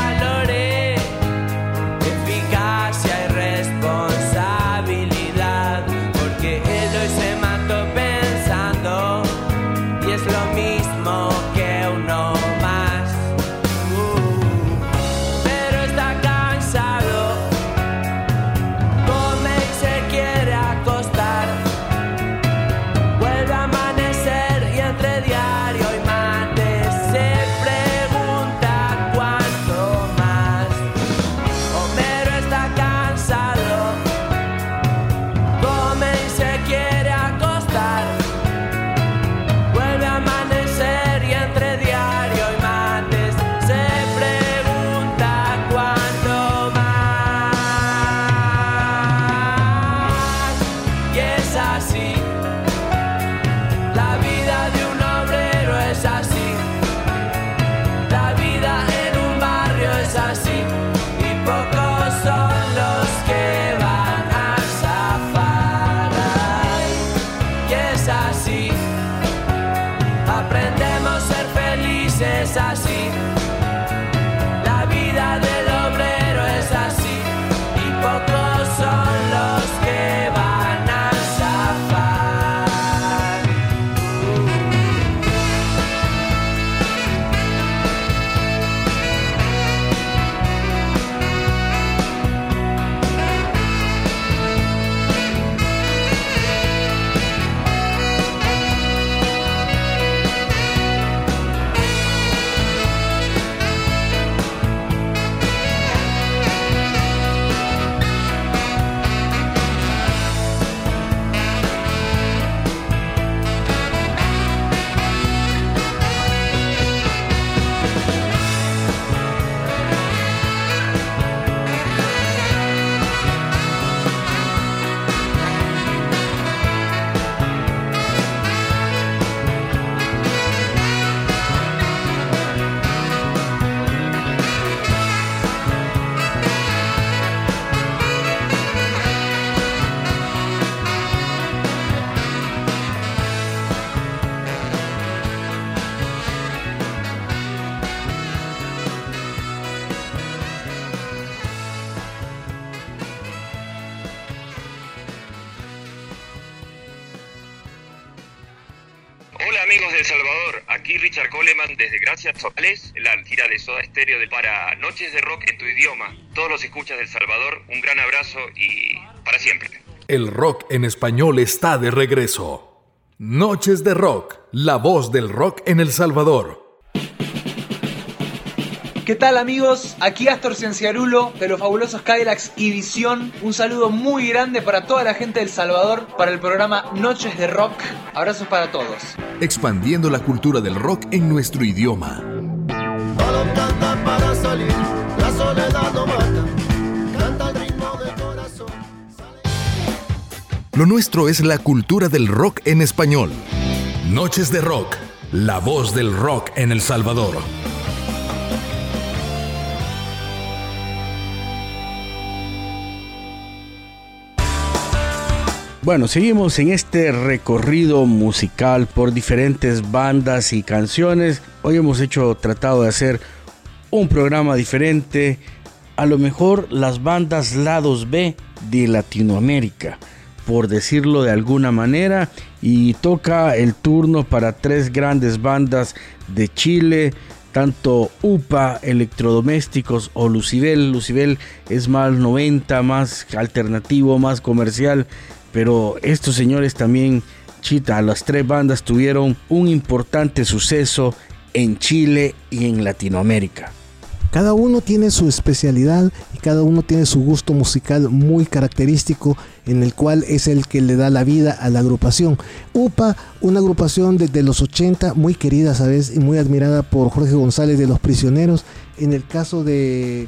Coleman desde Gracias Totales, la gira de Soda Stereo de para Noches de Rock en tu idioma. Todos los escuchas del Salvador, un gran abrazo y para siempre. El rock en español está de regreso. Noches de Rock, la voz del rock en El Salvador. ¿Qué tal amigos? Aquí Astor Cienciarulo de los fabulosos Cadillacs y Visión. Un saludo muy grande para toda la gente del de Salvador para el programa Noches de Rock. Abrazos para todos. Expandiendo la cultura del rock en nuestro idioma. Lo nuestro es la cultura del rock en español. Noches de Rock, la voz del rock en El Salvador. Bueno, seguimos en este recorrido musical por diferentes bandas y canciones. Hoy hemos hecho tratado de hacer un programa diferente, a lo mejor las bandas lados B de Latinoamérica, por decirlo de alguna manera, y toca el turno para tres grandes bandas de Chile, tanto UPA, Electrodomésticos o Lucibel. Lucibel es más 90, más alternativo, más comercial, pero estos señores también, chita, las tres bandas tuvieron un importante suceso en Chile y en Latinoamérica. Cada uno tiene su especialidad y cada uno tiene su gusto musical muy característico en el cual es el que le da la vida a la agrupación. UPA, una agrupación desde los 80 muy querida, ¿sabes? Y muy admirada por Jorge González de Los Prisioneros. En el caso de,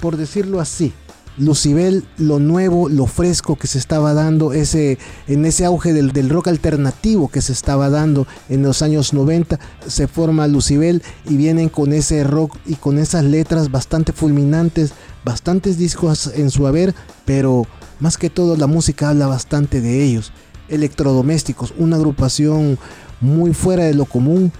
por decirlo así, Lucibel, lo nuevo, lo fresco que se estaba dando, ese, en ese auge del, del, rock alternativo que se estaba dando en los años 90, se forma Lucibel y vienen con ese rock y con esas letras bastante fulminantes, bastantes discos en su haber, pero más que todo la música habla bastante de ellos. Electrodomésticos, una agrupación muy fuera de lo común,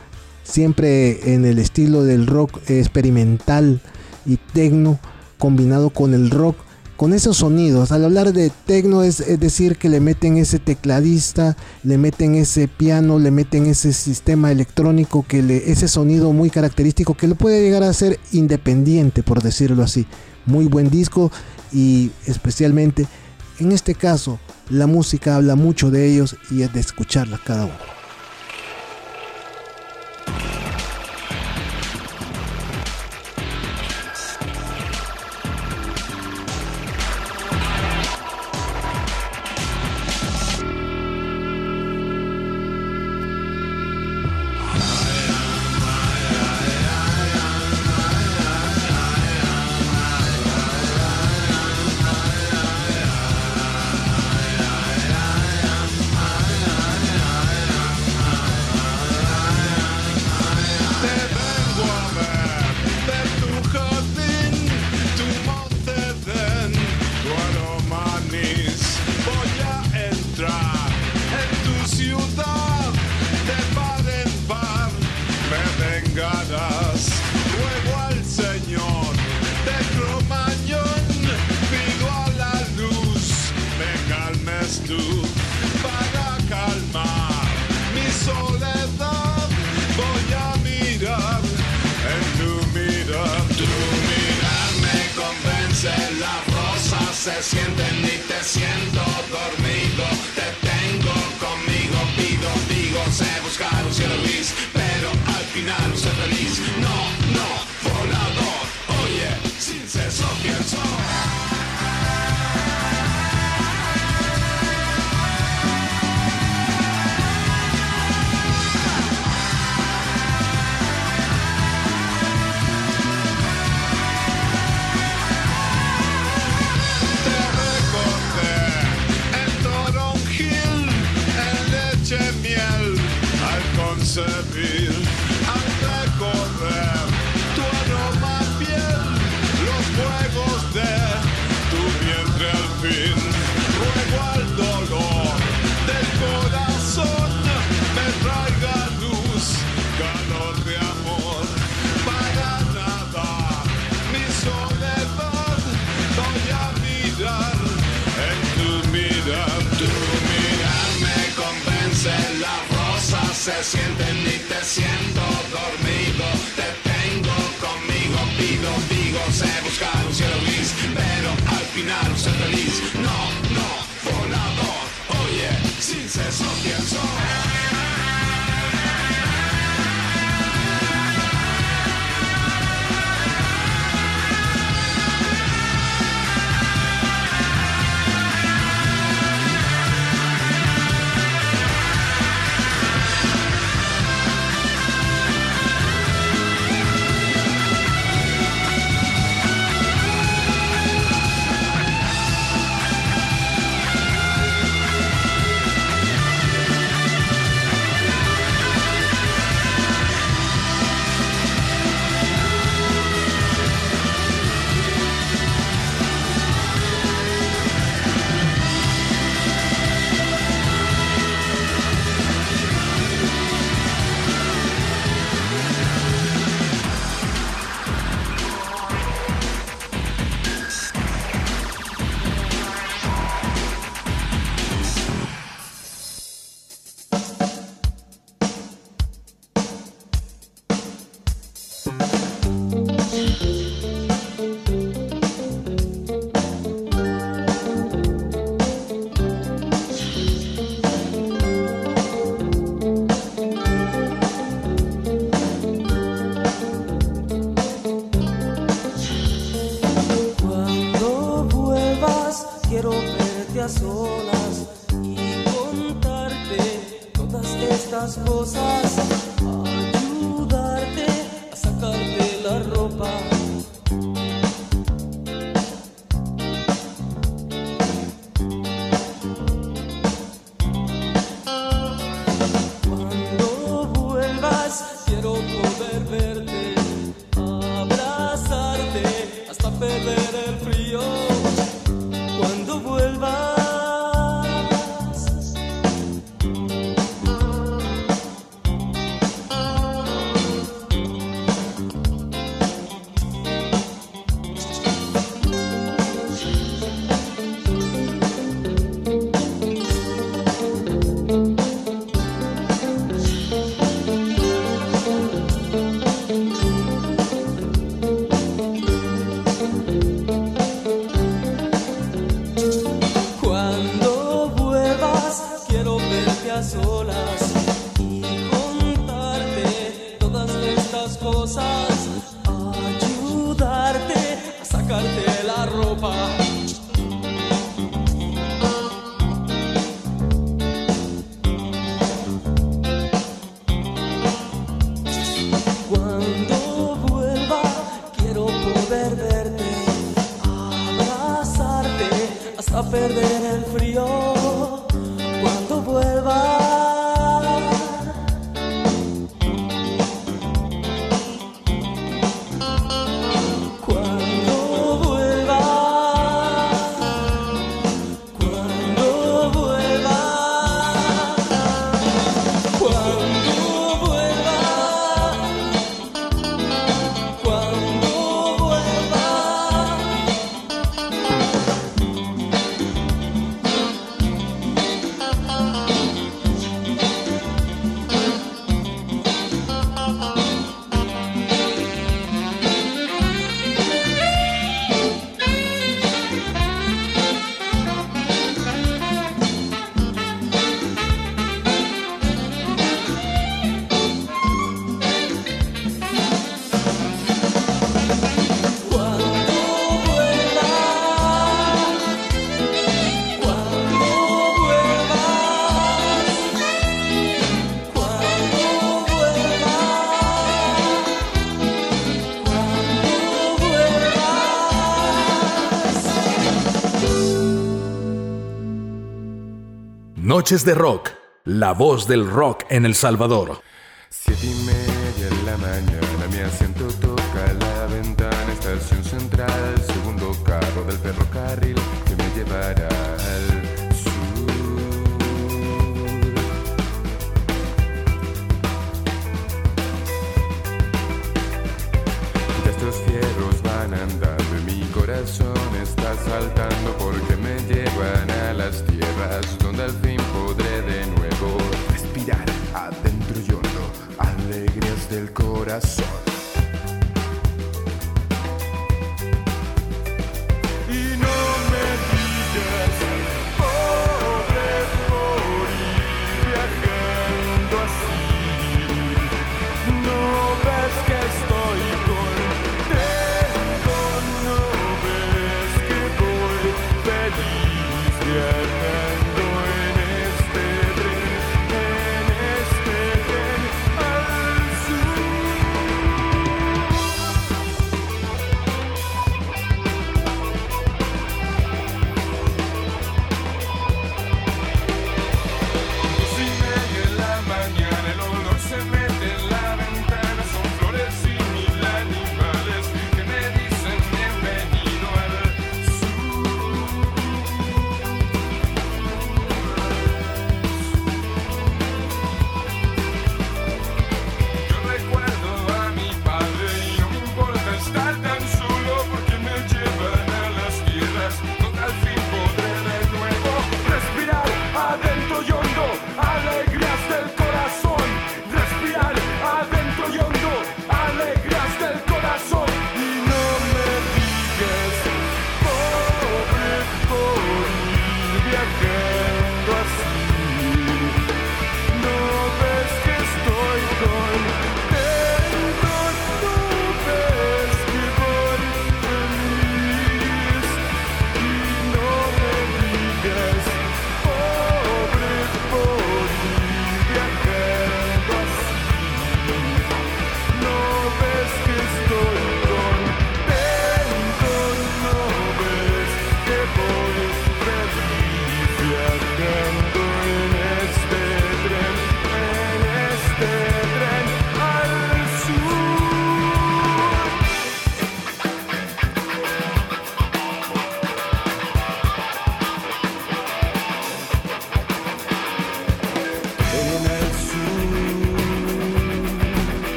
siempre en el estilo del rock experimental y tecno combinado con el rock, con esos sonidos. Al hablar de tecno es, es, decir que le meten ese tecladista, le meten ese piano, le meten ese sistema electrónico, que le, ese sonido muy característico que lo puede llegar a ser independiente, por decirlo así. Muy buen disco y especialmente en este caso la música habla mucho de ellos y es de escucharla cada uno. De Rock, la voz del rock en El Salvador.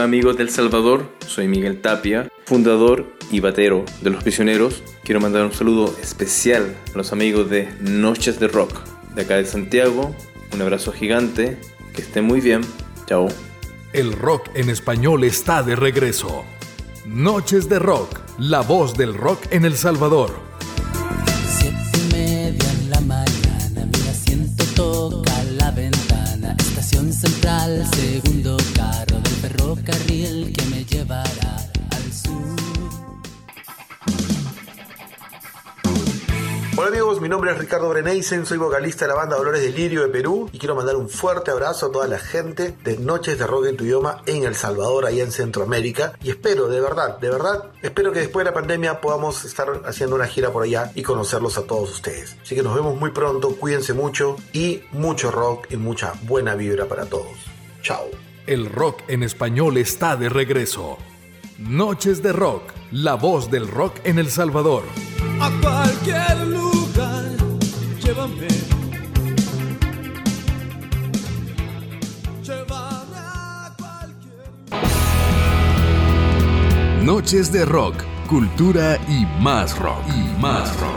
Amigos del Salvador, soy Miguel Tapia, fundador y batero de Los Prisioneros. Quiero mandar un saludo especial a los amigos de Noches de Rock de acá de Santiago. Un abrazo gigante, que estén muy bien. Chao. El rock en español está de regreso. Noches de Rock, la voz del rock en El Salvador. Soy vocalista de la banda Dolores de Lirio de Perú y quiero mandar un fuerte abrazo a toda la gente de Noches de Rock en tu idioma en El Salvador, allá en Centroamérica. Y espero, de verdad, de verdad, espero que después de la pandemia podamos estar haciendo una gira por allá y conocerlos a todos ustedes. Así que nos vemos muy pronto, cuídense mucho y mucho rock y mucha buena vibra para todos. Chao. El rock en español está de regreso. Noches de Rock, la voz del rock en El Salvador. A cualquier lugar, Noches de Rock, cultura y más rock. Y más rock.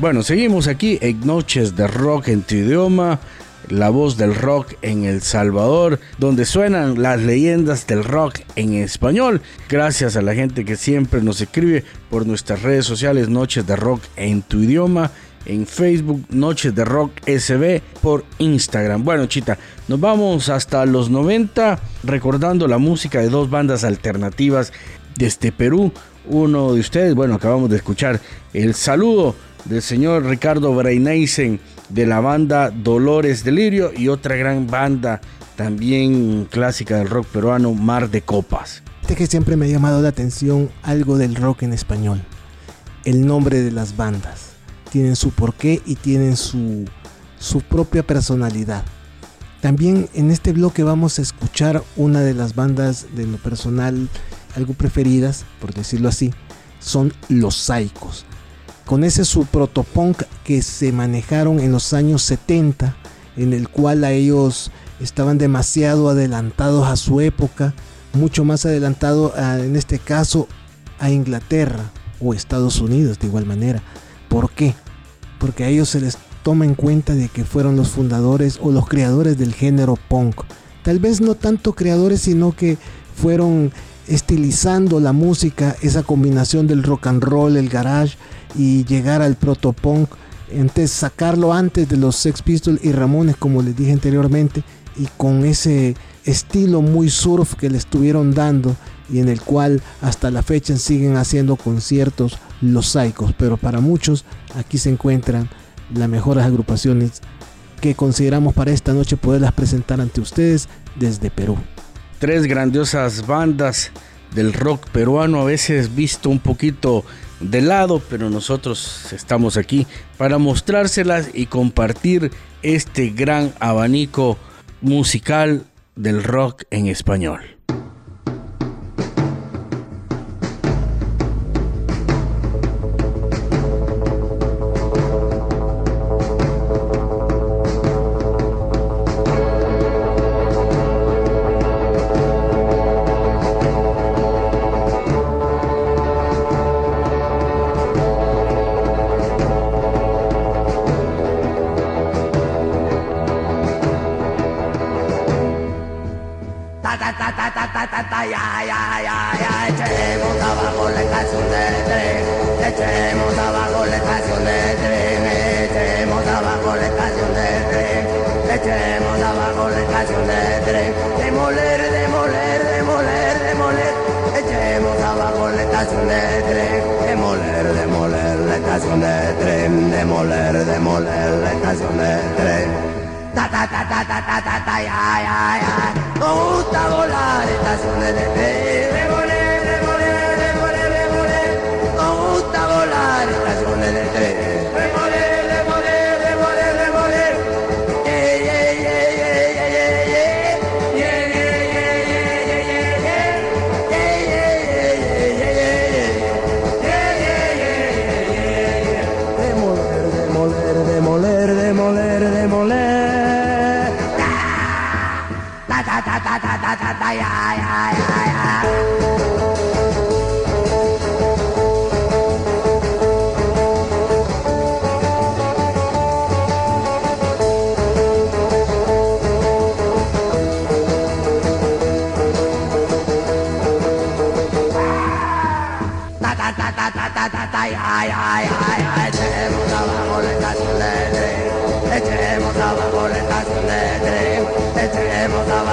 Bueno, seguimos aquí en Noches de Rock en tu idioma, la voz del rock en El Salvador, donde suenan las leyendas del rock en español. Gracias a la gente que siempre nos escribe por nuestras redes sociales Noches de Rock en tu idioma, en Facebook Noches de Rock SB, por Instagram. Bueno, chita, nos vamos hasta los 90 recordando la música de dos bandas alternativas desde Perú. Uno de ustedes, bueno, acabamos de escuchar el saludo del señor Ricardo Breneisen de la banda Dolores Delirio y otra gran banda también clásica del rock peruano, Mar de Copas. Este que siempre me ha llamado la atención algo del rock en español. El nombre de las bandas. Tienen su porqué y tienen su, su propia personalidad. También en este bloque vamos a escuchar una de las bandas de lo personal algo preferidas, por decirlo así, son Los Saicos. Con ese su protopunk que se manejaron en los años 70, en el cual a ellos estaban demasiado adelantados a su época, mucho más adelantado en este caso a Inglaterra o Estados Unidos de igual manera. ¿Por qué? Porque a ellos se les toma en cuenta de que fueron los fundadores o los creadores del género punk. Tal vez no tanto creadores, sino que fueron estilizando la música, esa combinación del rock and roll, el garage y llegar al protopunk, entonces sacarlo antes de los Sex Pistols y Ramones, como les dije anteriormente, y con ese estilo muy surf que le estuvieron dando y en el cual hasta la fecha siguen haciendo conciertos los Psychos, pero para muchos aquí se encuentran las mejores agrupaciones que consideramos para esta noche poderlas presentar ante ustedes desde Perú. Tres grandiosas bandas del rock peruano, a veces visto un poquito de lado, pero nosotros estamos aquí para mostrárselas y compartir este gran abanico musical del rock en español. canción de tren, demoler, demoler, la estación de tren, demoler, demoler, la estación de tren. Ta ta ta ta ta ta ta ta ya ya ya. No gusta volar estaciones de tren. ay, ay, ay.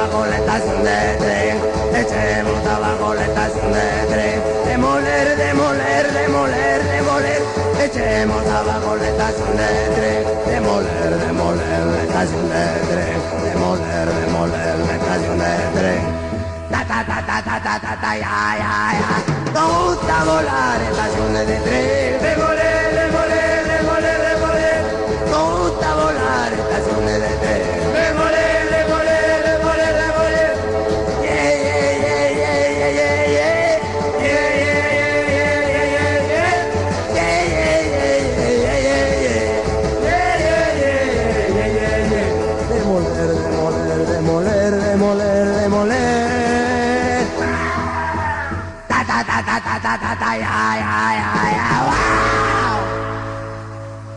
abajo la estación de tren, echemos abajo la estación de tren, demoler, demoler, demoler, demoler, echemos abajo la estación de tren, demoler, demoler la estación de tren, demoler, demoler la estación de tren. Ta ta ta ta ta ta ta ta ya ya ya. Nos gusta volar estaciones de tren, demoler, demoler, demoler, demoler. Nos gusta volar estaciones de tren.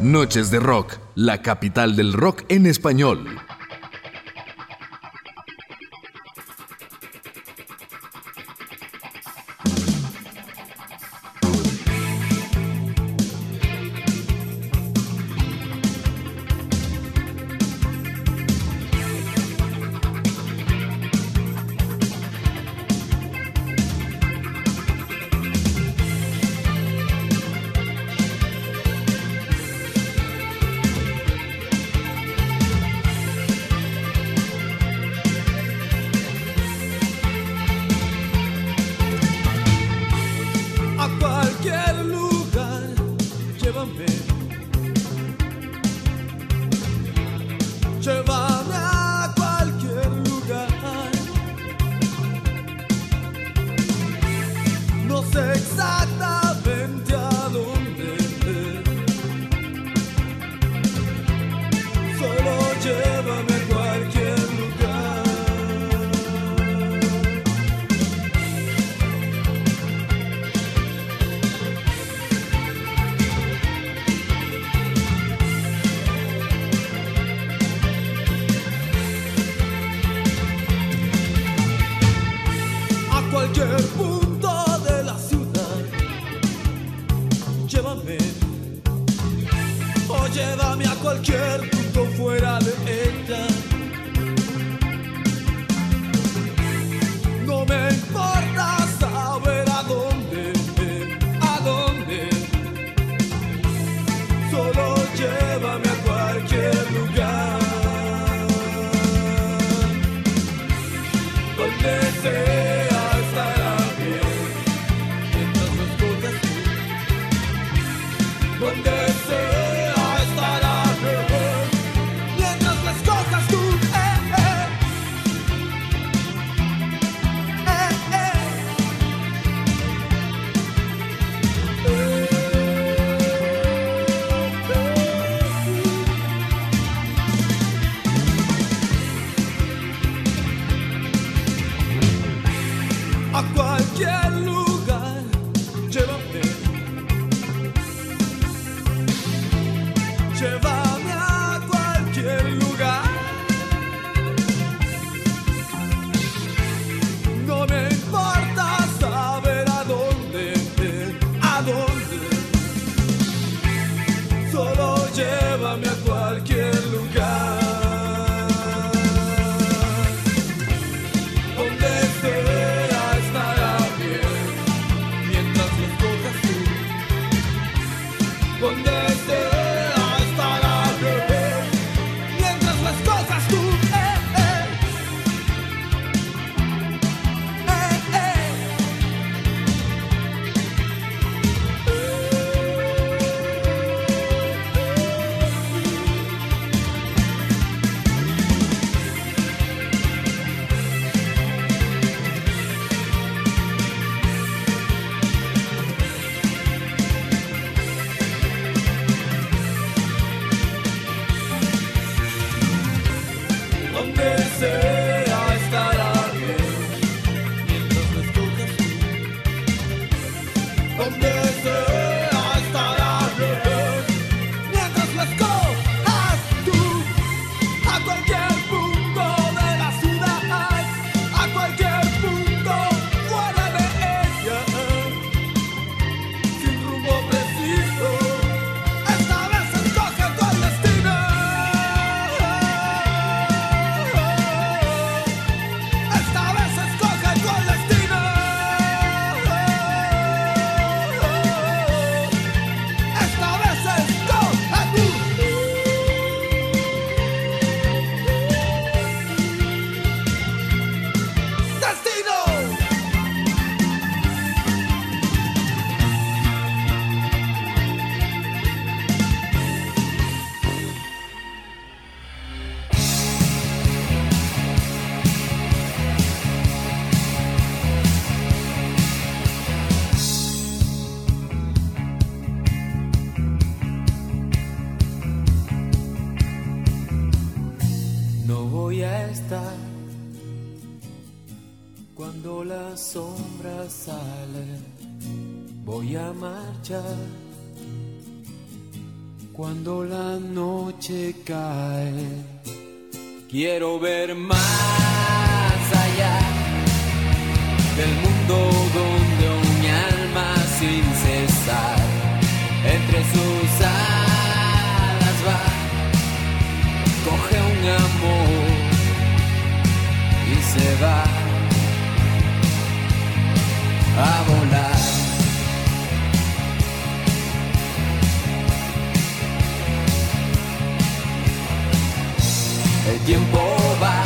Noches de Rock, la capital del rock en español. Se va a volar. El tiempo va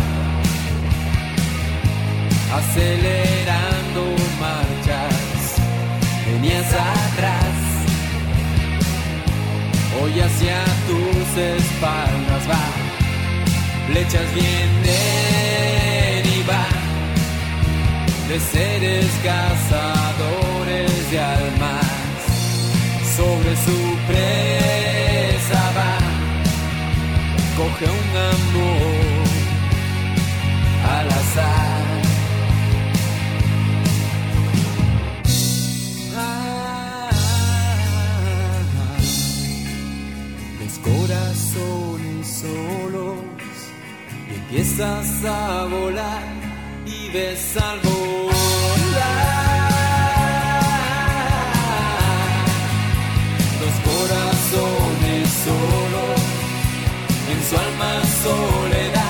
acelerando marchas, venías atrás, hoy hacia tus espaldas va, flechas vienen seres cazadores de almas, sobre su presa va, coge un amor al azar. Ves corazones solos y empiezas a volar y ves algo corazones solos en su alma soledad.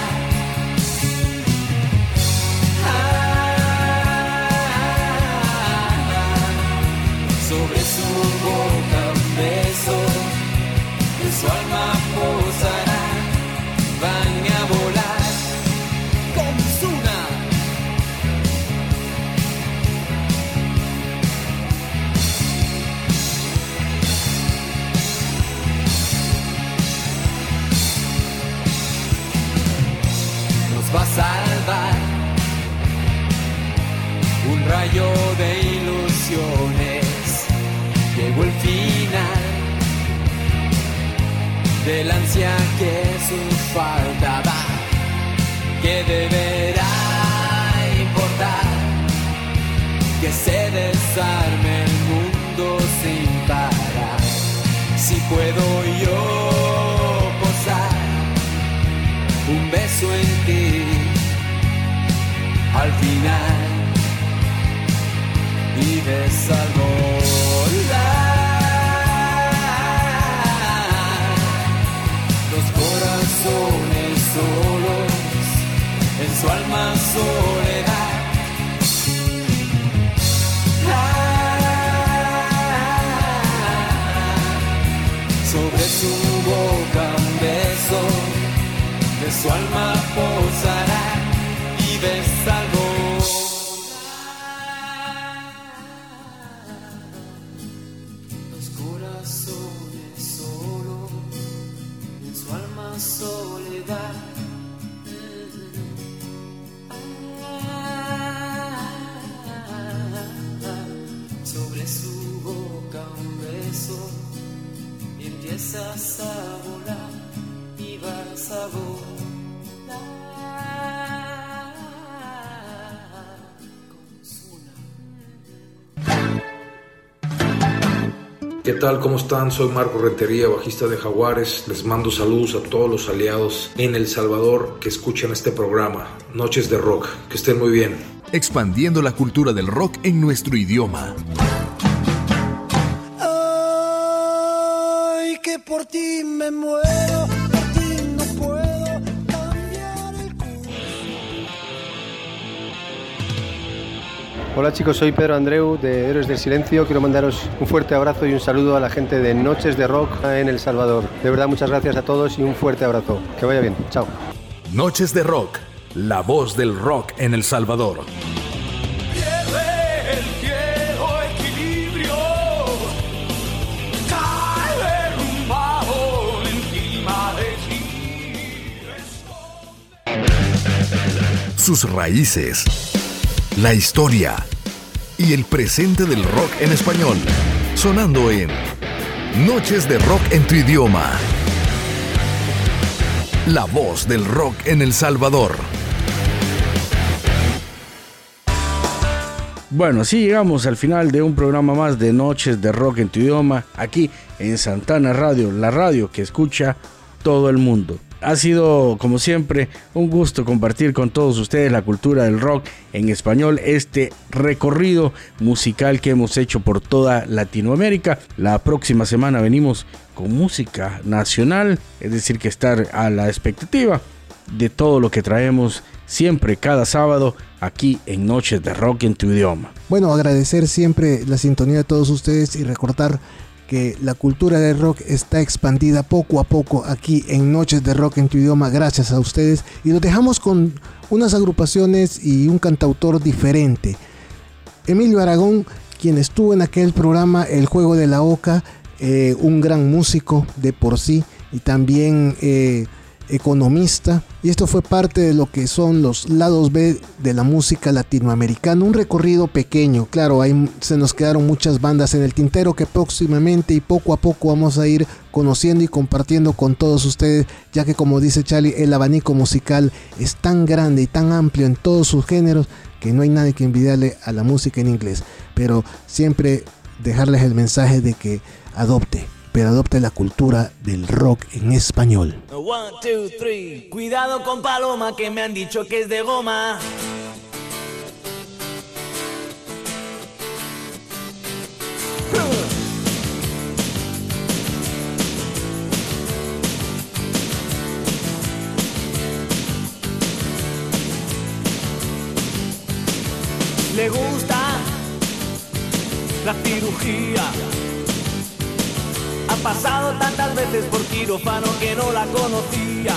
sobre su boca rayo de ilusiones llegó el final del ansia que su faltaba, que deberá importar que se desarme el mundo sin parar. Si puedo yo posar un beso en ti, al final vives al volar. Los corazones solos en su alma soledad. Sobre su boca un beso de su alma posará y ves tal? ¿Cómo están? Soy Marco Rentería, bajista de Jaguares. Les mando saludos a todos los aliados en El Salvador que escuchan este programa, Noches de Rock. Que estén muy bien. Expandiendo la cultura del rock en nuestro idioma. Ay, que por ti me muero, Hola chicos, soy Pedro Andreu de Héroes del Silencio. Quiero mandaros un fuerte abrazo y un saludo a la gente de Noches de Rock en El Salvador. De verdad, muchas gracias a todos y un fuerte abrazo. Que vaya bien. Chao. Noches de Rock, la voz del rock en El Salvador. Pierde el viejo equilibrio, cae derrumbado encima de ti. Sus raíces, la historia y el presente del rock en español. Sonando en Noches de Rock en tu idioma. La voz del rock en El Salvador. Bueno, así llegamos al final de un programa más de Noches de Rock en tu idioma, aquí en Santana Radio, la radio que escucha todo el mundo. Ha sido, como siempre, un gusto compartir con todos ustedes la cultura del rock en español, este recorrido musical que hemos hecho por toda Latinoamérica. La próxima semana venimos con música nacional, es decir, que estar a la expectativa de todo lo que traemos siempre cada sábado aquí en Noches de Rock en tu idioma. Bueno, agradecer siempre la sintonía de todos ustedes y recordar que la cultura del rock está expandida poco a poco aquí en Noches de Rock en tu idioma gracias a ustedes y los dejamos con unas agrupaciones y un cantautor diferente. Emilio Aragón, quien estuvo en aquel programa El Juego de la Oca, eh, un gran músico de por sí y también eh, economista y esto fue parte de lo que son los lados B de la música latinoamericana, un recorrido pequeño, claro, ahí se nos quedaron muchas bandas en el tintero que próximamente y poco a poco vamos a ir conociendo y compartiendo con todos ustedes, ya que como dice Charlie, el abanico musical es tan grande y tan amplio en todos sus géneros que no hay nadie que envidiarle a la música en inglés, pero siempre dejarles el mensaje de que adopte pero adopte la cultura del rock en español. One, two, three. Cuidado con Paloma que me han dicho que es de goma. Le gusta la cirugía. Pasado tantas veces por quirófano que no la conocía.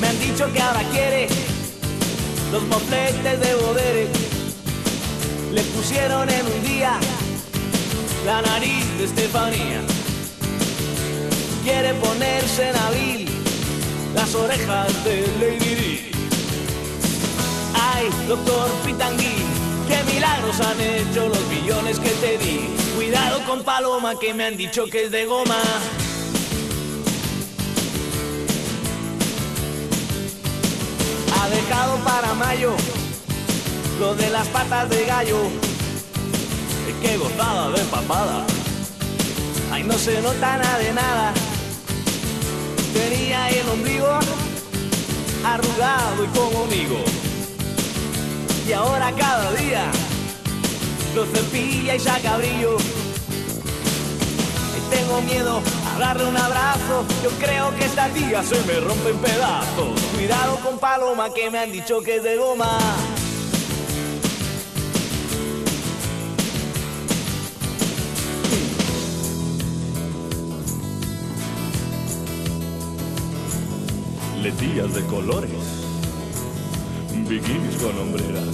Me han dicho que ahora quiere los mofletes de Bodere. Le pusieron en un día la nariz de Estefanía. Quiere ponerse en abril las orejas de Lady Di. Ay, doctor Pitangui, qué milagros han hecho los millones que te di. Cuidado con Paloma que me han dicho que es de goma. Ha dejado para mayo lo de las patas de gallo. Qué gozada de papada. Ay, no se nota nada de nada. Tenía el ombligo arrugado y como amigo. Y ahora cada día lo cepilla y saca brillo. Y tengo miedo a darle un abrazo. Yo creo que esta tía se me rompe en pedazos. Cuidado con Paloma que me han dicho que es de goma. Letillas de colores, bikinis con hombreras,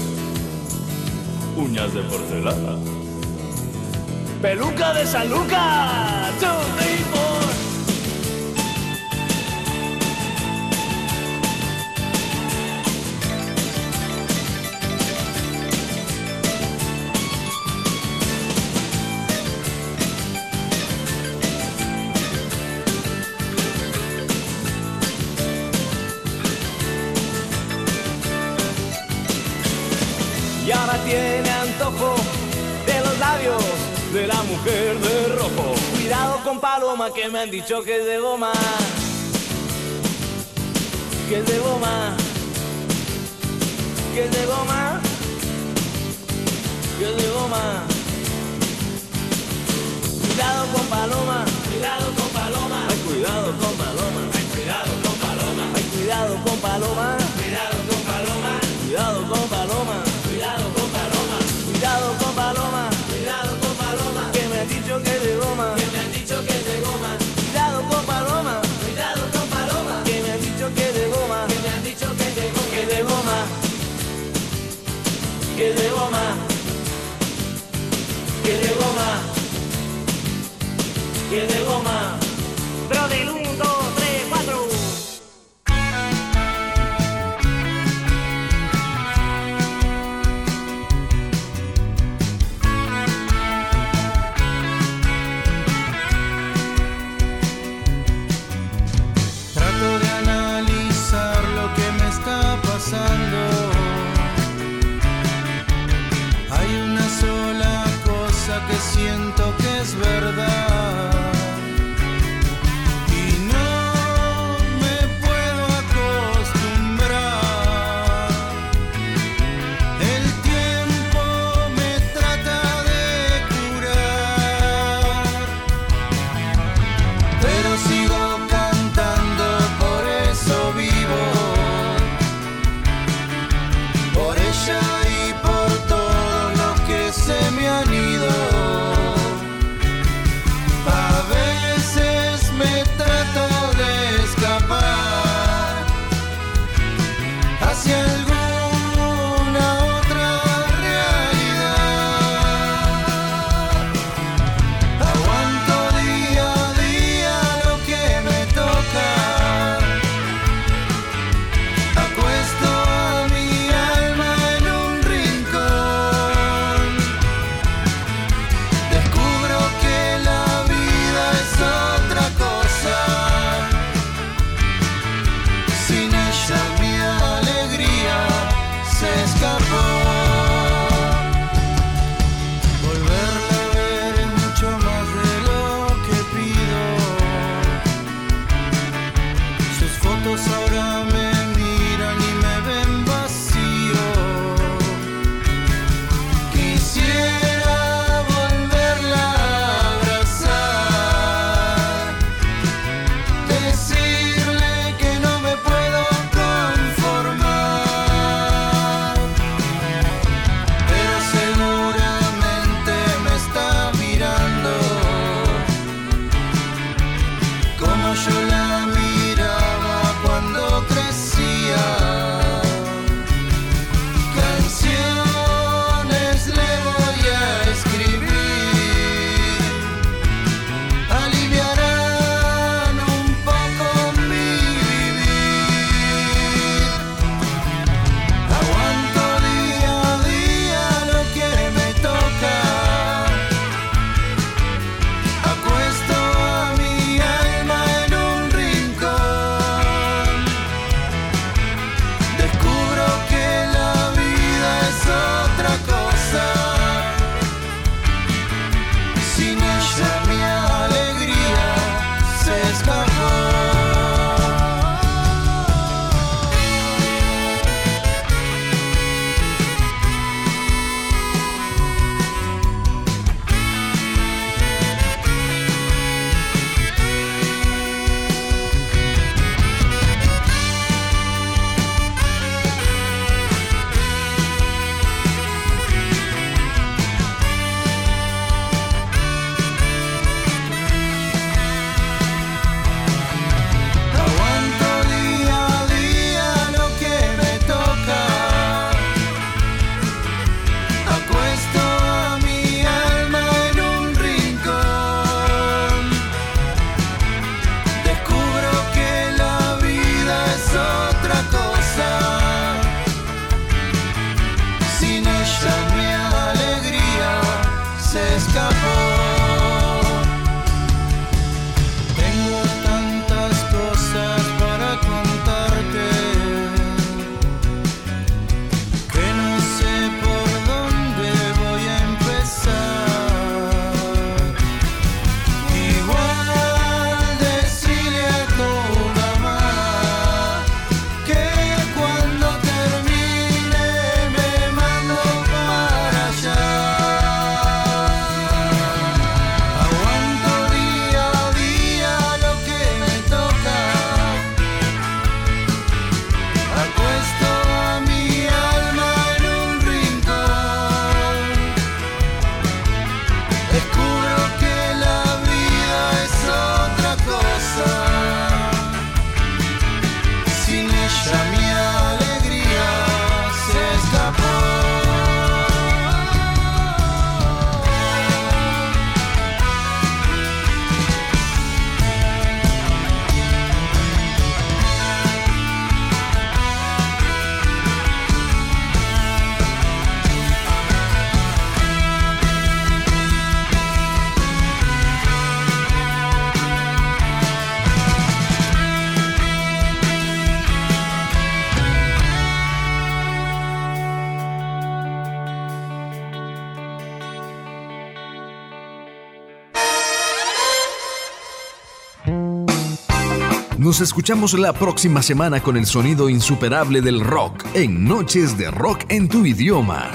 uñas de porcelana. Peluca de San Lucas. Cuidado con Paloma que me han dicho que es de goma. Que es de goma. Que es de goma. Que es de goma. Cuidado con Paloma. Cuidado con Paloma. Ay, cuidado con Paloma. Ay, cuidado con Paloma. Ay, cuidado con Paloma. Que de goma. Que de goma. Que de goma. Escuchamos la próxima semana con el sonido insuperable del rock en Noches de Rock en tu idioma.